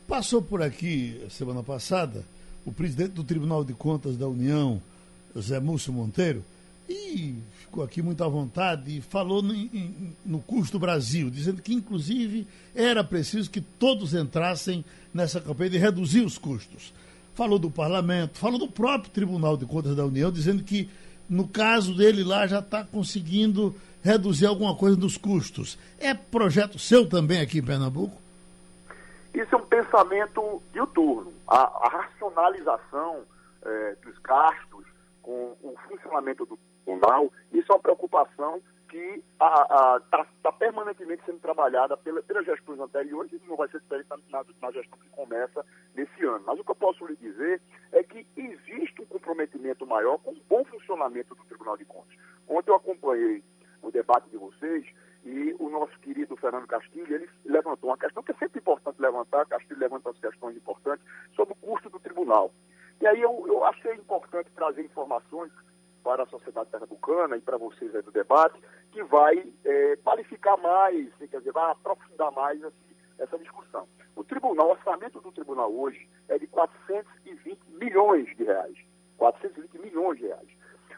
Passou por aqui, semana passada, o presidente do Tribunal de Contas da União, Zé Múcio Monteiro, e ficou aqui muito à vontade e falou no, no custo Brasil, dizendo que, inclusive, era preciso que todos entrassem nessa campanha de reduzir os custos. Falou do parlamento, falou do próprio Tribunal de Contas da União, dizendo que, no caso dele lá, já está conseguindo reduzir alguma coisa dos custos. É projeto seu também aqui em Pernambuco? Isso é um pensamento diuturno. A, a racionalização é, dos gastos com o funcionamento do isso é uma preocupação que está tá permanentemente sendo trabalhada pela, pelas gestões anteriores e não vai ser diferente na, na, gestão que começa nesse ano. Mas o que eu posso lhe dizer é que existe um comprometimento maior com o bom funcionamento do Tribunal de Contas. Ontem eu acompanhei o debate de vocês e o nosso querido Fernando Castilho, ele levantou uma questão que é sempre importante levantar, Castilho levanta as questões importantes, sobre o custo do tribunal. E aí eu, eu achei importante trazer informações para a sociedade pernambucana e para vocês aí do debate, que vai é, qualificar mais, quer dizer, vai aprofundar mais assim, essa discussão. O tribunal, o orçamento do tribunal hoje é de 420 milhões de reais. 420 milhões de reais.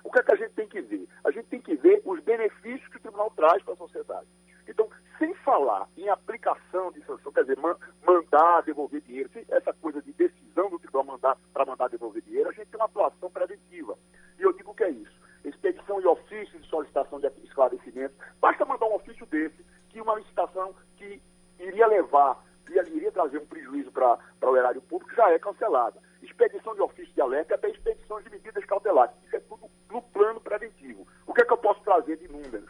O que é que a gente tem que ver? A gente tem que ver os benefícios que o tribunal traz para a sociedade. Então, sem falar em aplicação de sanção, quer dizer, mandar devolver dinheiro, essa coisa de decisão do tribunal mandar para mandar devolver dinheiro, a gente tem uma atuação preventiva. E eu digo que é isso. Expedição de ofício de solicitação de esclarecimento. Basta mandar um ofício desse, que uma licitação que iria levar, iria trazer um prejuízo para o erário público, já é cancelada. Expedição de ofício de alerta até expedição de medidas cautelares. Isso é tudo no plano preventivo. O que é que eu posso trazer de números?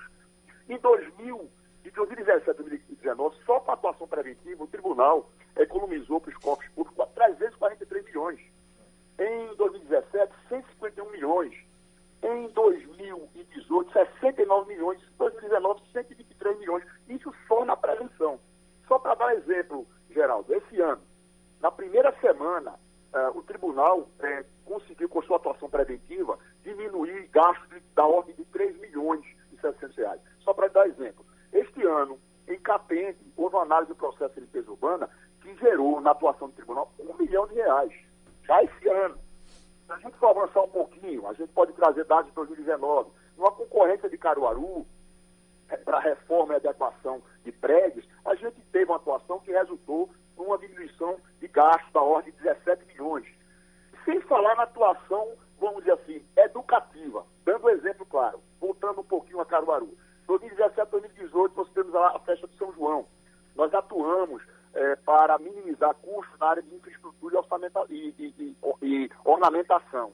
Em 2000, de 2017 a 2019, só com a atuação preventiva, o tribunal economizou para os cofres públicos 343 milhões. Em 2017, 151 milhões. Em 2018, 69 milhões. Em 2019, 123 milhões. Isso só na prevenção. Só para dar exemplo, Geraldo, esse ano, na primeira semana, eh, o tribunal eh, conseguiu, com sua atuação preventiva, diminuir gastos da ordem de 3 milhões e 700 reais. Só para dar exemplo. Este ano, em Capende, houve uma análise do processo de limpeza urbana que gerou, na atuação do tribunal, um milhão de reais. Já esse ano. Se a gente for avançar um pouquinho, a gente pode trazer dados de 2019. Numa concorrência de Caruaru, é, para reforma e adequação de prédios, a gente teve uma atuação que resultou numa diminuição de gastos da ordem de 17 milhões. Sem falar na atuação, vamos dizer assim, educativa. Dando um exemplo claro, voltando um pouquinho a Caruaru. 2017, 2018, nós temos a festa de São João. Nós atuamos é, para minimizar custos na área de infraestrutura e, e, e, e ornamentação.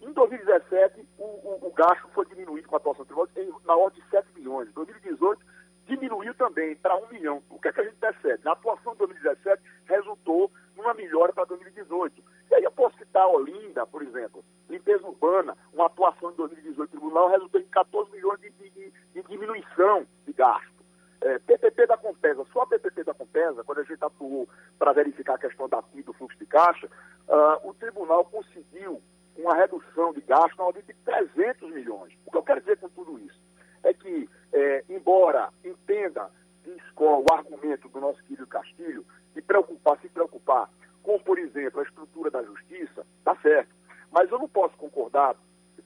Em 2017, o, o, o, gasto foi diminuído com a atuação tributária na ordem de 7 milhões. Em 2018, diminuiu também para 1 milhão. O que é que a gente percebe? Na atuação de 2017, resultou numa melhora para 2018. E aí eu posso citar Olinda, por exemplo, limpeza urbana, uma atuação em 2018 tribunal resultou em 14 milhões de, de, de diminuição de gasto. É, PPP da Compesa, só a PPP da Compesa, quando a gente atuou para verificar a questão da FII, do fluxo de caixa, uh, o tribunal conseguiu uma redução de gasto na ordem de 300 milhões. O que eu quero dizer com tudo isso é que, é, embora entenda escola o argumento do nosso querido Castilho, de preocupar, se preocupar com, por exemplo, a estrutura da justiça, está certo. Mas eu não posso concordar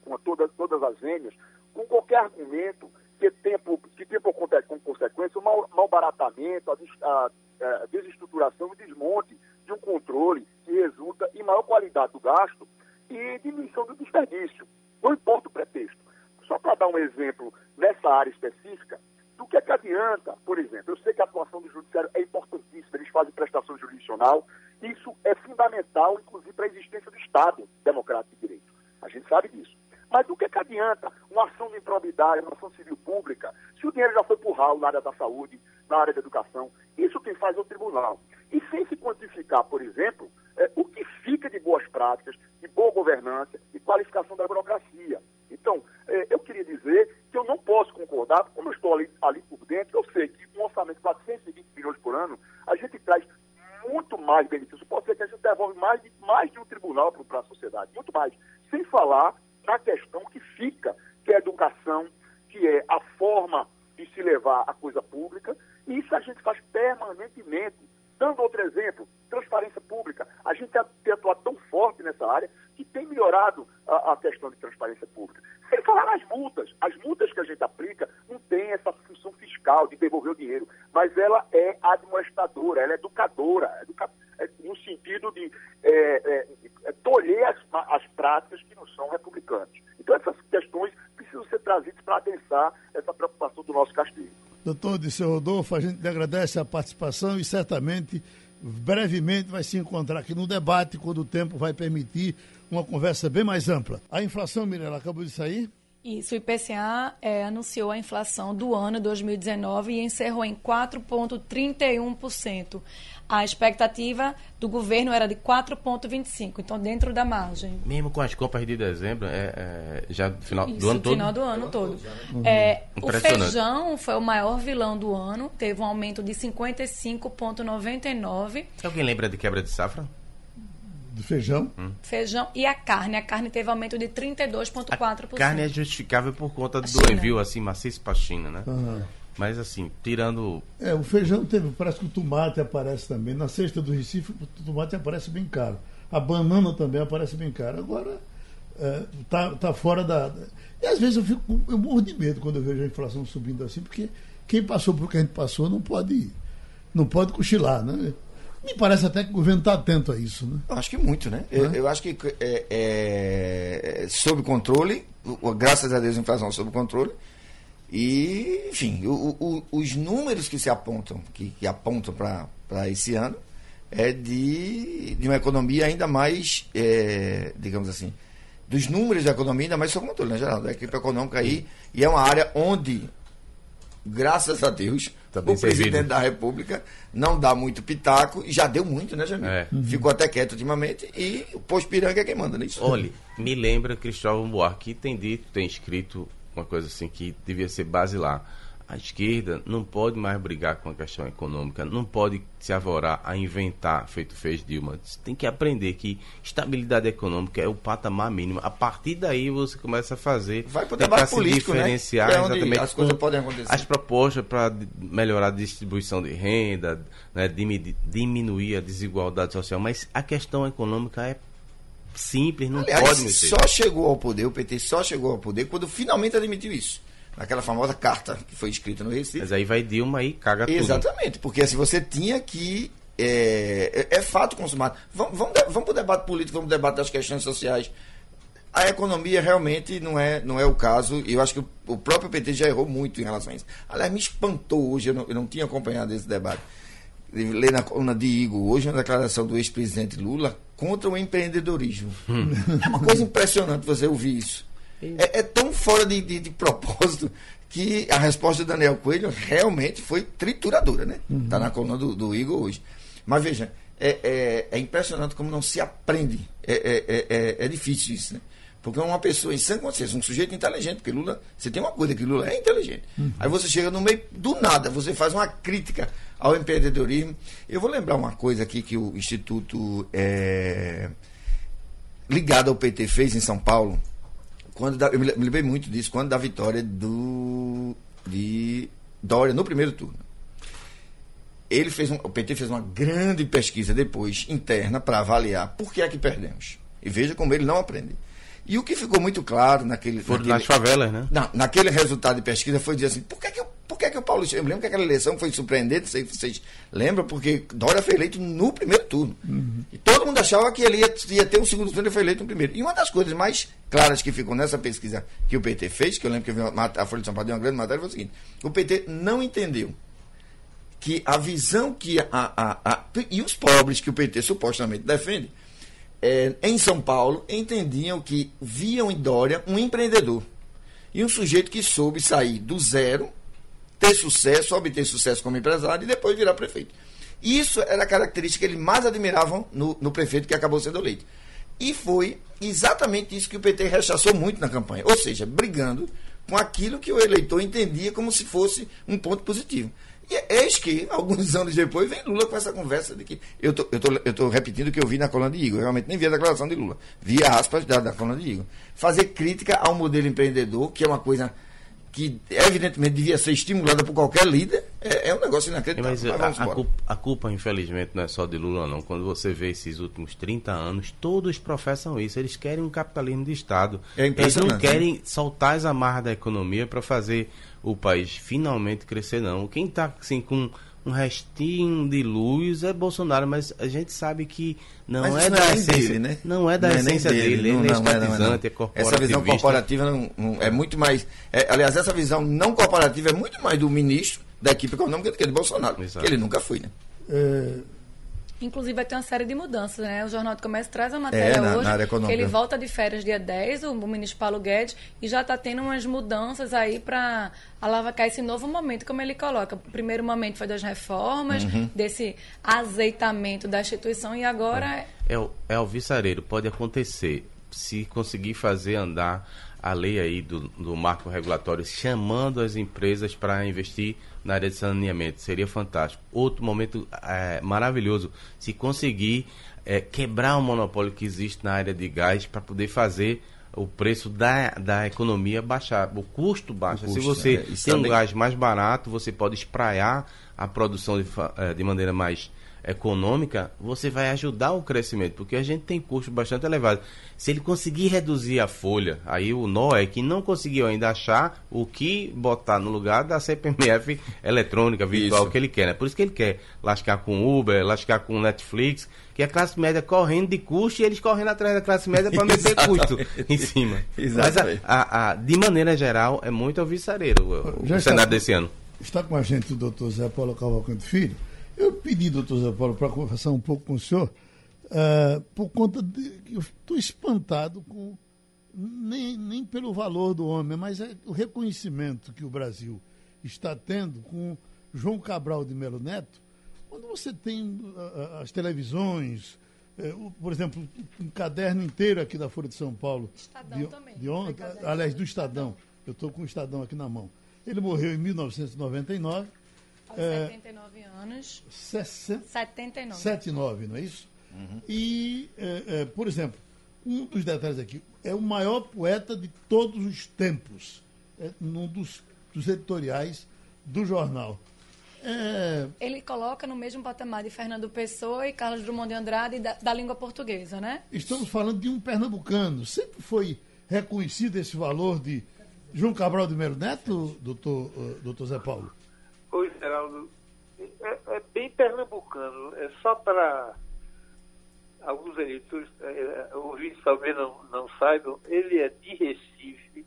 com todas, todas as vênias com qualquer argumento que tenha por, que tenha por como consequência o mal, malbaratamento, a, a, a desestruturação e desmonte de um controle que resulta em maior qualidade do gasto e diminuição do desperdício. Não importa o pretexto. Só para dar um exemplo nessa área específica, do que é que adianta, por exemplo, eu sei que a atuação do judiciário é importantíssima, eles fazem prestação jurisdicional, isso é fundamental, inclusive, para a existência do Estado democrático de direito. A gente sabe disso. Mas do que, é que adianta uma ação de improbidade, uma ação civil pública, se o dinheiro já foi por ralo na área da saúde, na área da educação? Isso quem faz é o tribunal. E sem se quantificar, por exemplo, é, o que fica de boas práticas, de boa governança e qualificação da burocracia. Então, é, eu queria dizer que eu não posso concordar, como eu estou ali, ali por dentro, eu sei que com um orçamento de 420 milhões por ano, a gente traz muito mais benefícios. Pode ser que a gente devolve mais de, mais de um tribunal para a sociedade, muito mais. Sem falar na questão que fica, que é a educação, que é a forma de se levar a coisa pública, e isso a gente faz permanentemente. Dando outro exemplo, transparência pública. A gente tem atuado tão forte nessa área que tem melhorado a, a, questão de transparência pública. Sem falar nas multas. As multas que a gente aplica não tem essa função fiscal de devolver o dinheiro, mas ela é administradora, ela é educadora, educa, é, no sentido de é, é, é tolher as, as práticas que não são republicanas. Então essas questões precisam ser trazidas para adensar essa preocupação do nosso castigo. Doutor Disseu Rodolfo, a gente lhe agradece a participação e certamente, brevemente, vai se encontrar aqui no debate, quando o tempo vai permitir uma conversa bem mais ampla. A inflação, Mirella, acabou de sair? Isso, o IPCA é, anunciou a inflação do ano 2019 e encerrou em 4,31%. A expectativa do governo era de 4,25%, então dentro da margem. Mesmo com as compras de dezembro, é, é já no final Isso, do ano todo? final do ano todo. É, o feijão foi o maior vilão do ano, teve um aumento de 55,99%. Alguém lembra de quebra de safra? Do feijão. Hum. Feijão e a carne. A carne teve aumento de 32,4%. A carne é justificável por conta do envio assim maciço para a China, né? Uhum. Mas assim, tirando. É, o feijão teve, parece que o tomate aparece também. Na cesta do Recife, o tomate aparece bem caro. A banana também aparece bem caro. Agora, é, tá, tá fora da. E às vezes eu fico. Eu morro de medo quando eu vejo a inflação subindo assim, porque quem passou por que a gente passou não pode. Não pode cochilar, né? Me parece até que o governo está atento a isso, né? Eu acho que muito, né? Eu, eu, acho que é, é, sob controle, graças a Deus a inflação sob controle. E, enfim, o, o, os números que se apontam, que, que apontam para esse ano, é de, de uma economia ainda mais, é, digamos assim, dos números da economia ainda mais sob controle, né, Geraldo? Da equipe econômica aí, e é uma área onde, graças a Deus, Tá o presidente servido. da República não dá muito pitaco, e já deu muito, né, Jamil? É. Uhum. Ficou até quieto ultimamente, e o Posto Piranga é quem manda nisso. Olha, me lembra Cristóvão Buarque, tem dito, tem escrito uma coisa assim que devia ser base lá. A esquerda não pode mais brigar com a questão econômica, não pode se avorar a inventar, feito fez Dilma. Você tem que aprender que estabilidade econômica é o patamar mínimo. A partir daí você começa a fazer. Vai para o debate político, se diferenciar né? É exatamente as coisas podem acontecer. As propostas para melhorar a distribuição de renda, né, diminuir a desigualdade social. Mas a questão econômica é simples, não Aliás, pode mexer. Só chegou ao poder, o PT só chegou ao poder quando finalmente admitiu isso naquela famosa carta que foi escrita no Recife. Mas aí vai Dilma e caga tudo. Exatamente, porque assim, você tinha que. É, é, é fato consumado. Vamos, vamos, vamos para o debate político, vamos para o debate das questões sociais. A economia realmente não é, não é o caso, e eu acho que o, o, próprio PT já errou muito em relação a isso. Aliás, me espantou hoje, eu não, eu não tinha acompanhado esse debate. Ler na coluna de Igor, hoje, uma declaração do ex-presidente Lula contra o empreendedorismo. Hum. É uma coisa impressionante você ouvir isso. É, é tão fora de, de, de, propósito que a resposta do Daniel Coelho realmente foi trituradora, né? Uhum. Tá na coluna do, do Igor hoje. Mas veja, é, é, é, impressionante como não se aprende. É, é, é, é difícil isso, né? Porque uma pessoa em sã consciência, um sujeito inteligente, porque Lula, você tem uma coisa que Lula é inteligente. Uhum. Aí você chega no meio do nada, você faz uma crítica ao empreendedorismo. Eu vou lembrar uma coisa aqui que o Instituto é, ligado ao PT fez em São Paulo, quando da, eu me lembrei muito disso, quando da vitória do de Dória no primeiro turno. Ele fez um, o PT fez uma grande pesquisa depois interna para avaliar por que é que perdemos. E veja como ele não aprende. E o que ficou muito claro naquele. Foram naquele, nas favelas, né? Não, naquele resultado de pesquisa foi dizer assim: por que, que eu por que, que o Paulo Eu me lembro que aquela eleição foi surpreendente, não sei se vocês lembram, porque Dória foi eleito no primeiro turno. Uhum. E todo mundo achava que ele ia, ia ter um segundo turno e foi eleito no primeiro. E uma das coisas mais claras que ficou nessa pesquisa que o PT fez, que eu lembro que eu uma, a Folha de São Paulo deu uma grande matéria, foi o seguinte: o PT não entendeu que a visão que a, a, a, e os pobres que o PT supostamente defende é, em São Paulo entendiam que viam em Dória um empreendedor e um sujeito que soube sair do zero ter sucesso, obter sucesso como empresário e depois virar prefeito. Isso era a característica que eles mais admiravam no, no prefeito que acabou sendo eleito. E foi exatamente isso que o PT rechaçou muito na campanha. Ou seja, brigando com aquilo que o eleitor entendia como se fosse um ponto positivo. E eis que, alguns anos depois, vem Lula com essa conversa de que. Eu tô, eu tô, eu tô repetindo o que eu vi na coluna de Igor. Eu realmente nem vi a declaração de Lula. Vi aspas da, da coluna de Igor. Fazer crítica ao modelo empreendedor, que é uma coisa que evidentemente devia ser estimulada por qualquer líder, é, é um negócio inacreditável. Mas, mas a, a, culpa, a, culpa, infelizmente, não é só de Lula, não. Quando você vê esses últimos 30 anos, todos professam isso. Eles querem um capitalismo de Estado. É Eles não querem soltar as amarras da economia para fazer o país finalmente crescer, não. Quem está assim, com um restinho de luz é Bolsonaro, mas a gente sabe que não mas é da é essência dele, né? Não é da não essência é dele, dele, não, ele é não, estatizante, é, não, é Essa visão corporativa não, não, é muito mais. É, aliás, essa visão não corporativa é muito mais do ministro da equipe econômica do que de Bolsonaro, Exato. que ele nunca foi, né? É, Inclusive vai ter uma série de mudanças, né? O Jornal do Comércio traz a matéria é, na, hoje, na que ele volta de férias dia 10, o, o ministro Paulo Guedes, e já está tendo umas mudanças aí para alavancar esse novo momento, como ele coloca. O primeiro momento foi das reformas, uhum. desse azeitamento da instituição, e agora... É, é, o, é o viçareiro, pode acontecer, se conseguir fazer andar a lei aí do, do marco regulatório, chamando as empresas para investir na área de saneamento. Seria fantástico. Outro momento é, maravilhoso, se conseguir é, quebrar o monopólio que existe na área de gás para poder fazer o preço da, da economia baixar, o custo baixa. O custo, se você é, tem um gás mais barato, você pode espraiar a produção de, é, de maneira mais econômica, você vai ajudar o crescimento, porque a gente tem custo bastante elevado. Se ele conseguir reduzir a folha, aí o nó é que não conseguiu ainda achar o que botar no lugar da CPMF eletrônica, virtual isso. que ele quer, né? Por isso que ele quer lascar com Uber, lascar com Netflix, que a classe média correndo de custo e eles correndo atrás da classe média para meter custo em cima. Exatamente. Mas, a, a, a, de maneira geral, é muito alvissareiro o, o cenário desse ano. Está com a gente o doutor Zé Paulo Cavalcante Filho eu pedi, doutor Zé Paulo, para conversar um pouco com o senhor, uh, por conta de eu estou espantado com nem, nem pelo valor do homem, mas é o reconhecimento que o Brasil está tendo com João Cabral de Melo Neto, quando você tem uh, as televisões, uh, por exemplo, um caderno inteiro aqui da Folha de São Paulo. Estadão de, também. De ontem, aliás, do Estadão. Eu estou com o Estadão aqui na mão Ele morreu em 1999. Aos é, 79 anos. 60, 79. 79, não é isso? Uhum. E, é, é, por exemplo, um dos detalhes aqui, é o maior poeta de todos os tempos, é, num dos, dos editoriais do jornal. É... Ele coloca no mesmo patamar de Fernando Pessoa e Carlos Drummond de Andrade da, da, língua portuguesa, né? Estamos falando de um pernambucano. Sempre foi reconhecido esse valor de João Cabral de Melo Neto, doutor, uh, doutor Zé Paulo? Geraldo. É, é bem pernambucano. É só para alguns eleitores, é, é ouvintes talvez não, não saibam, ele é de Recife,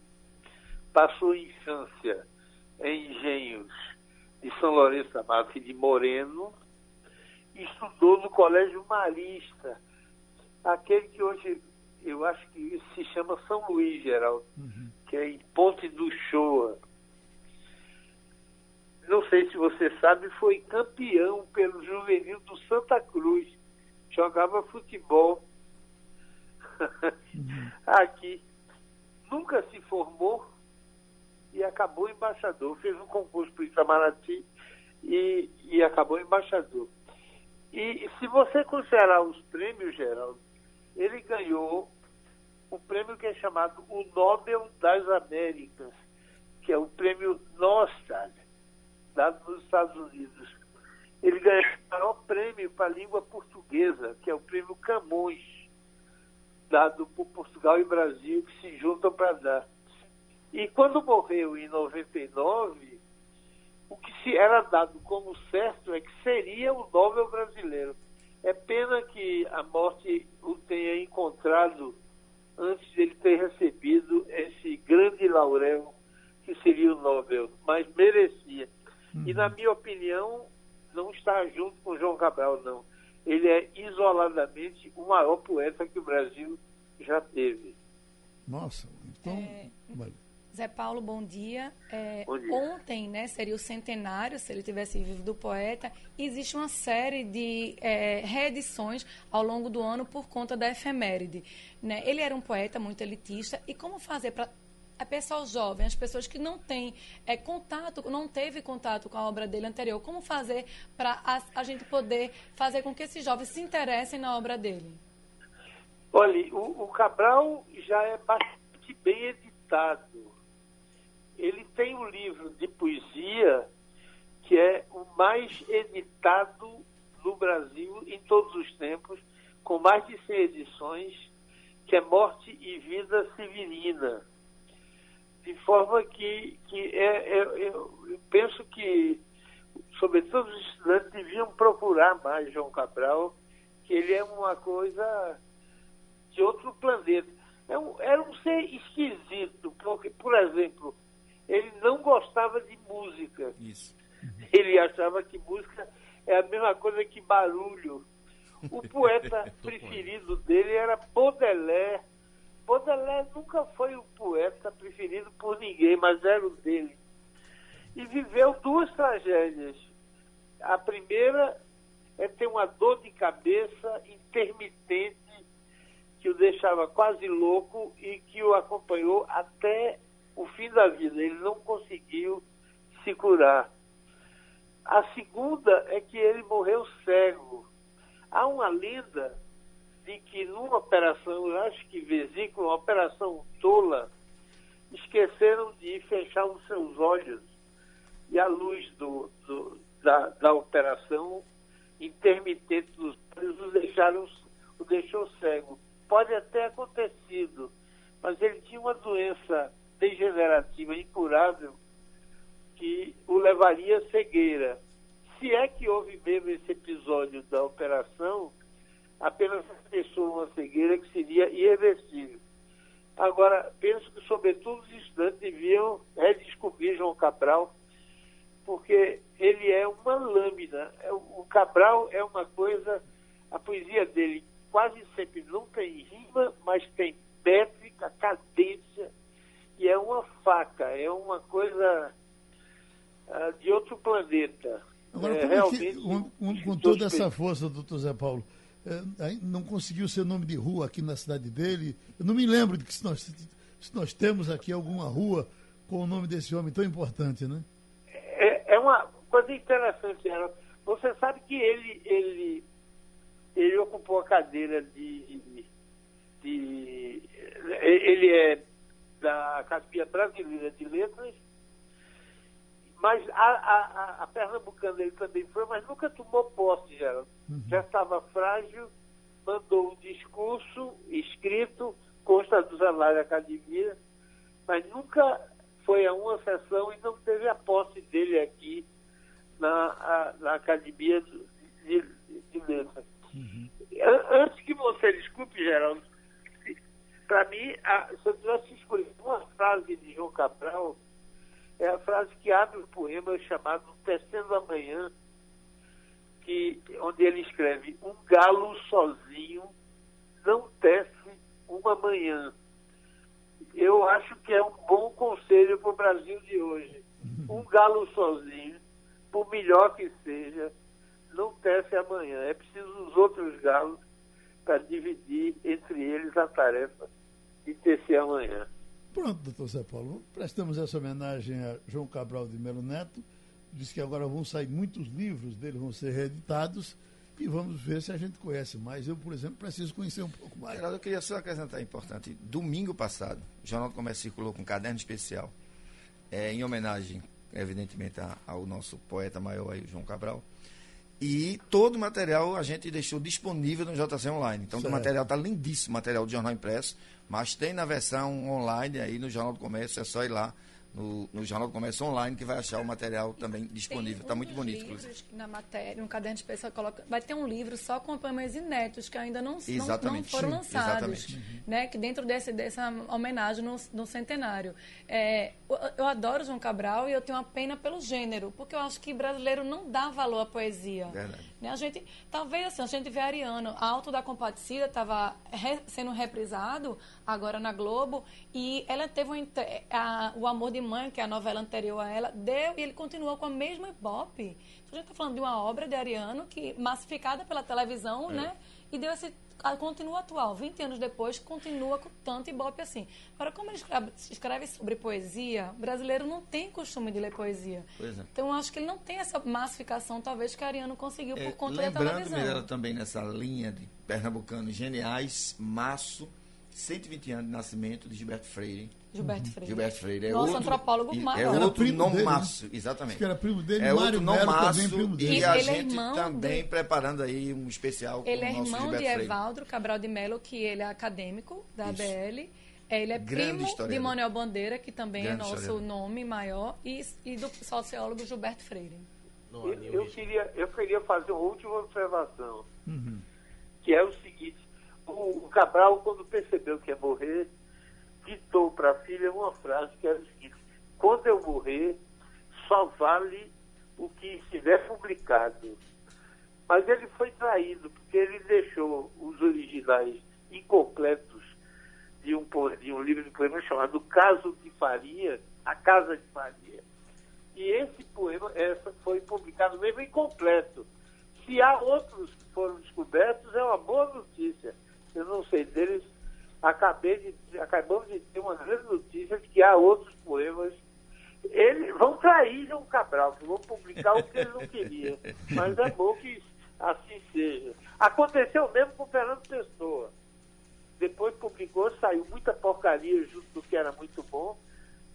passou infância em engenhos de São Lourenço da Mata e de Moreno, estudou no Colégio Marista, aquele que hoje eu acho que se chama São Luís, Geraldo, uhum. que é em Ponte do Shoa. Não sei se você sabe, foi campeão pelo juvenil do Santa Cruz. Jogava futebol uhum. aqui. Nunca se formou, e acabou embaixador. Fez um concurso para o Itamaraty e, e acabou embaixador. E se você considerar os prêmios, Geraldo, ele ganhou o prêmio que é chamado o Nobel das Américas, que é o prêmio Nostad, dado nos Estados Unidos. Ele ganhou o maior prêmio para a língua portuguesa, que é o prêmio Camões, dado por Portugal e Brasil, que se juntam para dar. E quando morreu em 99, o que se era dado como certo é que seria o Nobel brasileiro. É pena que a morte o tenha encontrado antes de ele ter recebido esse grande laurel que seria o Nobel, mas merecia. Uhum. E na minha opinião, não está junto com João Cabral, não. Ele é isoladamente o maior poeta que o Brasil já teve. Nossa, então. É... Zé Paulo, bom dia. É, bom dia. Ontem, né, seria o centenário, se ele tivesse vivo, do poeta. Existe uma série de é, reedições ao longo do ano por conta da efeméride. Né? Ele era um poeta muito elitista. E como fazer para a pessoa jovem, as pessoas que não têm é, contato, não teve contato com a obra dele anterior, como fazer para a, a, gente poder fazer com que esses jovens se interessem na obra dele? Olha, o, o Cabral já é bastante bem editado ele tem um livro de poesia que é o mais editado no Brasil em todos os tempos, com mais de 100 edições, que é Morte e Vida Severina. De forma que, que é, é, eu, eu penso que, sobretudo, os estudantes deviam procurar mais João Cabral, que ele é uma coisa de outro planeta. É um, era um ser esquisito, porque, por exemplo, ele não gostava de música. Isso. Ele achava que música é a mesma coisa que barulho. O poeta preferido dele era Baudelaire. Baudelaire nunca foi o poeta preferido por ninguém, mas era o dele. E viveu duas tragédias. A primeira é ter uma dor de cabeça intermitente que o deixava quase louco e que o acompanhou até o fim da vida. Ele não conseguiu se curar. A segunda é que ele morreu cego. Há uma lenda de que numa operação, eu acho que vesícula, uma operação tola, esqueceram de fechar os seus olhos e a luz do, do da, da operação intermitente dos olhos o, deixaram, o deixou cego. Pode até acontecido, mas ele tinha uma doença degenerativa incurável que o levaria à cegueira. Se é que houve mesmo esse episódio da operação, apenas pessoa uma cegueira que seria irreversível. Agora, penso que, sobretudo, os estudantes deviam redescobrir João Cabral, porque ele é uma lâmina. É, o Cabral é uma coisa, a poesia dele quase sempre não tem rima, mas tem métrica, cadência, que é uma faca, é uma coisa uh, de outro planeta. Agora, é, é que, um, um, com toda essa força, doutor Zé Paulo, não conseguiu ser nome de rua aqui na cidade dele? Eu não me lembro de que se nós, se nós temos aqui alguma rua com o nome desse homem tão importante, né? É, é uma coisa interessante, Geraldo. Você sabe que ele, ele, ele ocupou a cadeira de, de. Ele é da Academia Brasileira de Letras, mas a, a, a Pernambucana ele também foi, mas nunca tomou posse, Geraldo. Já estava frágil, mandou um discurso escrito, consta dos anais da academia, mas nunca foi a uma sessão e não teve a posse dele aqui na, a- na Academia de, de, Letras. An- Antes que você desculpe, Geraldo, para mim, a- se eu tivesse escolhido uma frase de João Cabral, é a frase que abre o poema chamado Tecendo Amanhã, que, onde ele escreve: Um galo sozinho não tece uma manhã. Eu acho que é um bom conselho para o Brasil de hoje. Um galo sozinho, por melhor que seja, não tece amanhã. É preciso os outros galos para dividir entre eles a tarefa de tecer amanhã. Pronto, doutor Zé Paulo, prestamos essa homenagem a João Cabral de Melo Neto. Diz que agora vão sair muitos livros dele, vão ser reeditados e vamos ver se a gente conhece mais. Eu, por exemplo, preciso conhecer um pouco mais. Geraldo, eu queria só acrescentar importante. Domingo passado, o Jornal do Comércio circulou com um caderno especial, é, em homenagem, evidentemente, ao nosso poeta maior aí, João Cabral. E todo o material a gente deixou disponível no JC Online. Então, Certo. o material está lindíssimo, material de jornal impresso, mas tem na versão online aí no Jornal do Comércio, é só ir lá no, no Jornal do Comércio Online que vai achar o material também disponível. Está um muito bonito, inclusive. Na matéria, no caderno especial, coloca, vai ter um livro só com poemas inéditos que ainda não, não, não foram lançados. Né, que dentro desse, dessa homenagem no, no centenário. É, eu, eu adoro João Cabral e eu tenho uma pena pelo gênero, porque eu acho que brasileiro não dá valor à poesia. Verdade. Né, A gente, talvez assim, a gente vê Ariano, Alto da Compadecida estava sendo reprisado agora na Globo e ela teve um, a- o Amor de Mãe, que é a novela anterior a ela, deu e ele continuou com a mesma ibope. Então, a gente está falando de uma obra de Ariano que massificada pela televisão, né? E deu esse continua atual, 20 anos depois, continua com tanto ibope assim. Agora, como ele escreve, escreve sobre poesia, o brasileiro não tem costume de ler poesia. É. Então, eu acho que ele não tem essa massificação, talvez, que Ariano conseguiu É, por conta da lembrando, televisão. Mirella, também nessa linha de pernambucanos geniais, março, 120 anos de nascimento de Gilberto Freire. Gilberto Freire. Gilberto Freire é Nosso outro, antropólogo maior. É Era outro primo não dele, né? exatamente. Acho que era primo dele, é Mário outro não também, primo dele. e Ele a é gente irmão também do- preparando aí um especial com Ele o é irmão Gilberto de Freire. Evaldro Cabral de Melo, que ele é acadêmico da Isso. ABL. É, Ele é Grande primo historiador. de Manuel Bandeira, que também Grande é nosso historiador. nome maior, e, e do sociólogo Gilberto Freire. Não, Eu, eu queria, eu queria fazer uma última observação, que é o seguinte: o, o Cabral, quando percebeu que ia morrer, ditou para a filha uma frase que era o seguinte: quando eu morrer, só vale o que estiver publicado. Mas ele foi traído, porque ele deixou os originais incompletos de um, de um livro de poemas chamado Caso de Faria, A Casa de Faria. E esse poema essa foi publicado mesmo incompleto. Se há outros que foram descobertos, é uma boa notícia. Eu não sei deles. Acabei de, acabamos de ter uma grande notícia de que há outros poemas. Eles vão trair João Cabral, que vão publicar o que ele não queria. Mas é bom que assim seja. Aconteceu mesmo com Fernando Pessoa. Depois publicou, saiu muita porcaria junto do que era muito bom.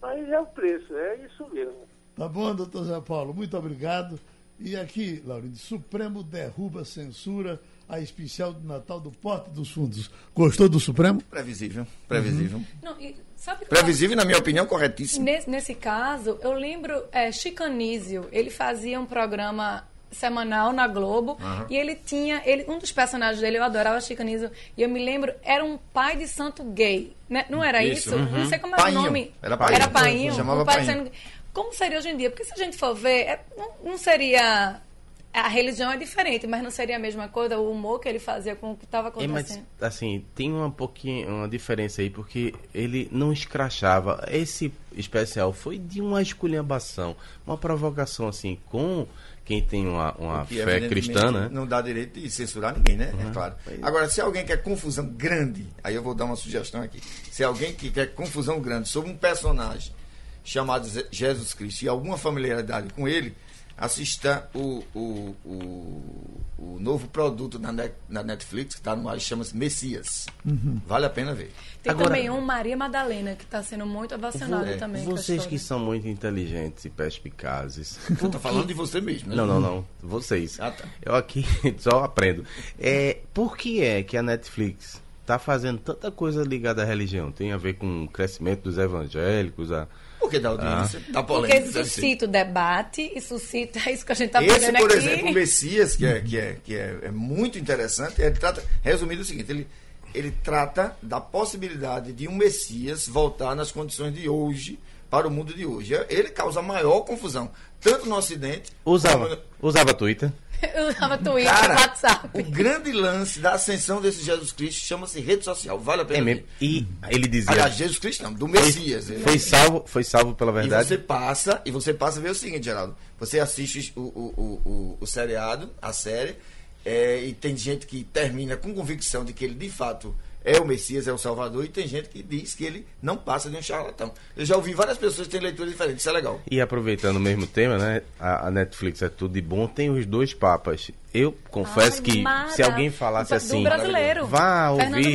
Mas é o preço, é isso mesmo. Tá bom, doutor Zé Paulo, muito obrigado. E aqui, Laurindo, Supremo derruba censura a especial do Natal do Porto dos Fundos. Gostou do Supremo? Previsível, previsível. Não, e sabe Previsível, na minha opinião, corretíssimo. Nesse, nesse caso, eu lembro é, Chicanísio, ele fazia um programa semanal na Globo e ele tinha ele um dos personagens dele eu adorava Chicanísio e eu me lembro era um pai de santo gay né? não era Isso, isso, uhum. não sei como era Painho. o nome Era Painho. era painho Chamava um pai Painho. de santo- como seria hoje em dia porque se a gente for ver é- não, não seria a religião é diferente mas não seria a mesma coisa o humor que ele fazia com o que estava É, mas, acontecendo assim, tem uma pouquinho, uma diferença aí, porque ele não escrachava. Esse especial foi de uma esculhambação, uma provocação, assim, com quem tem uma, uma Que, fé cristã, né? Não dá direito de censurar ninguém, né? É claro. Agora, se alguém quer confusão grande, aí eu vou dar uma sugestão aqui. Se alguém que quer confusão grande sobre um personagem chamado Jesus Cristo e alguma familiaridade com ele, assista o, o, o, o novo produto na, Net- na Netflix, que está no ar, chama-se Messias. Vale a pena ver. Tem Agora- também um Maria Madalena, que está sendo muito ovacionado É, também. Vocês que são muito inteligentes e perspicazes. Eu tô falando de você mesmo, né? Não, não, não. Vocês. Ah, tá. Eu aqui só aprendo. É, por que é que a Netflix tá fazendo tanta coisa ligada à religião? Tem a ver com o crescimento dos evangélicos, a... Porque dá audiência, dá Porque polêmica. ser. suscita o debate e suscita é isso que a gente está Esse, fazendo por aqui. exemplo, o Messias, que é, que é, que é, é muito interessante, ele trata, resumindo o seguinte, ele, ele trata da possibilidade de um Messias voltar nas condições de hoje, para o mundo de hoje. Ele causa maior confusão, tanto no Ocidente... Usava, como- usava Twitter. Eu usava Twitter, Cara, WhatsApp. o grande lance da ascensão desse Jesus Cristo chama-se rede social. Vale a pena É ver. mesmo. E ele dizia... Aliás, Jesus Cristo não, do foi, Messias. Ele- foi salvo, foi salvo pela E verdade. você passa, e você passa a ver o seguinte, Geraldo. Você assiste o, o, o, o, o seriado, a série, é, e tem gente que termina com convicção de que ele de fato é o Messias, é o Salvador, e tem gente que diz que ele não passa de um charlatão. Eu já ouvi várias pessoas que têm leituras diferentes, isso é legal. E aproveitando o mesmo tema, né? A, a Netflix é tudo de bom, tem os dois papas. Eu confesso Ai, que Mara, se alguém falasse do assim, brasileiro. vá ouvir,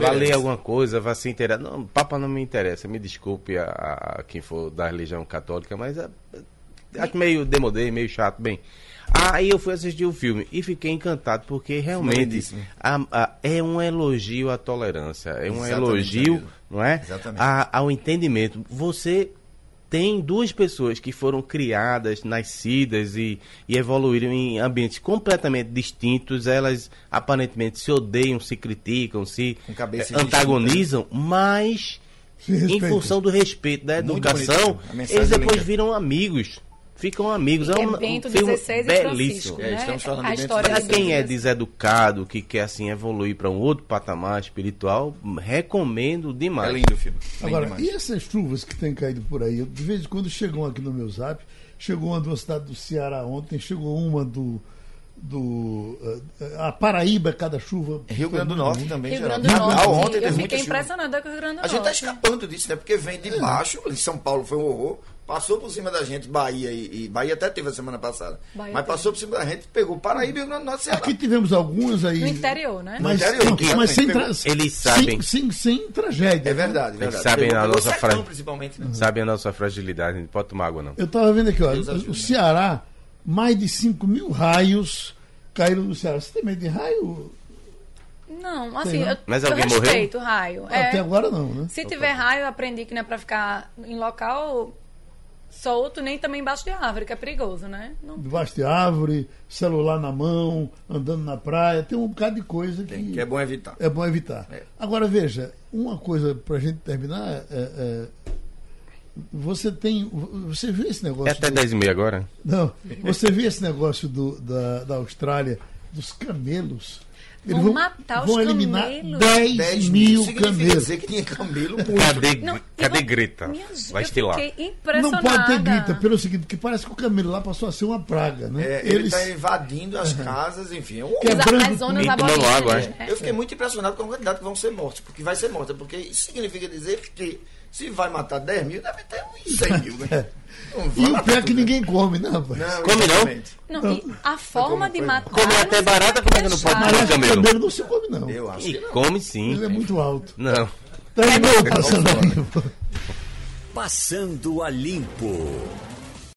vá ler alguma coisa, vá se interessar. Não, Papa não me interessa, me desculpe a, a- a quem for da religião católica, mas é, é, acho meio demodei, meio chato, bem. Aí eu fui assistir o filme e fiquei encantado, porque realmente a- a- é um elogio à tolerância, é um Exatamente, elogio, amigo. não é? A- ao entendimento. Você tem duas pessoas que foram criadas, nascidas e, e evoluíram em ambientes completamente distintos. Elas aparentemente se odeiam, se criticam, se eh, antagonizam, mas Se em função do respeito, da educação, eles é depois viram amigos. Ficam amigos. É um, Bento um filme 16 e belíssimo. Francisco, É, né? estamos falando de a Bento história Para de quem é deseducado, que quer assim evoluir para um outro patamar espiritual, recomendo demais. É lindo o filme. Lindo Agora, demais. e essas chuvas que têm caído por aí? De vez em quando chegam aqui no meu zap. Chegou uma de uma cidade do Ceará ontem, chegou uma do. do eh, a Paraíba, cada chuva. Rio Grande do Norte também, Rio. Grande do Natal, Norte. ontem eu teve fiquei impressionada com o Rio Grande do A gente tá Norte. escapando disso, né? Porque vem de baixo, em São Paulo foi um horror, passou por cima da gente, Bahia e, e Bahia até teve a semana passada. Bahia mas teve. passou por cima da gente, pegou Paraíba e Rio Grande do Norte, Ceará. Aqui tivemos algumas aí. No interior, né? Mas, interior, não, mas sem, pegou- tra- Eles sem- sabem. Sem, sem, tragédia. É verdade, Eles verdade. sabem Pegou- a nossa frase. principalmente. né? Sabe a nossa fragilidade, não pode tomar água não. Eu estava vendo aqui, ó, Deus ajuda. o Ceará, mais de 5 mil raios caíram no Ceará. Você tem medo de raio? Não, assim, Tem, né? eu, Mas eu alguém morreu? respeito raio. É, Até agora não, né? Se tiver raio, eu aprendi que não é pra ficar em local solto, nem também embaixo de árvore, que é perigoso, né? Não Debaixo de árvore, celular na mão, andando na praia, tem um bocado de coisa que, Tem, que é bom evitar. é bom evitar. É. Agora, veja, uma coisa para a gente terminar, é, é, você tem, você vê esse negócio... É até do- 10 e meia agora? Não, você vê esse negócio do, da, da Austrália, dos camelos. Vão matar os vão eliminar camelos. 10, 10 mil camelos. dizer que tinha camelo muito. Cadê, Não, cadê eu Greta? Gente, Vai estilar. fiquei Não pode ter grita, pelo seguinte, porque parece que o camelo lá passou a ser uma praga, né? É, ele está invadindo as casas, enfim. É um Que é horror. branco As zonas tomando aborígenes, água, é? né? Eu fiquei muito impressionado com a quantidade que vão ser mortos, porque vai ser morta, porque isso significa dizer que se vai matar 10 mil, deve ter uns 100 mil, né? Não E o matar pior é que tudo, ninguém come, né, rapaz? né? Come não? Não, e a forma de matar. Come até não barata, como é que não pode matar o camelo? camelo não se come, não. Eu acho E que não. come sim. Ele é muito alto. Não. Terminou passando a limpo. Passando a limpo.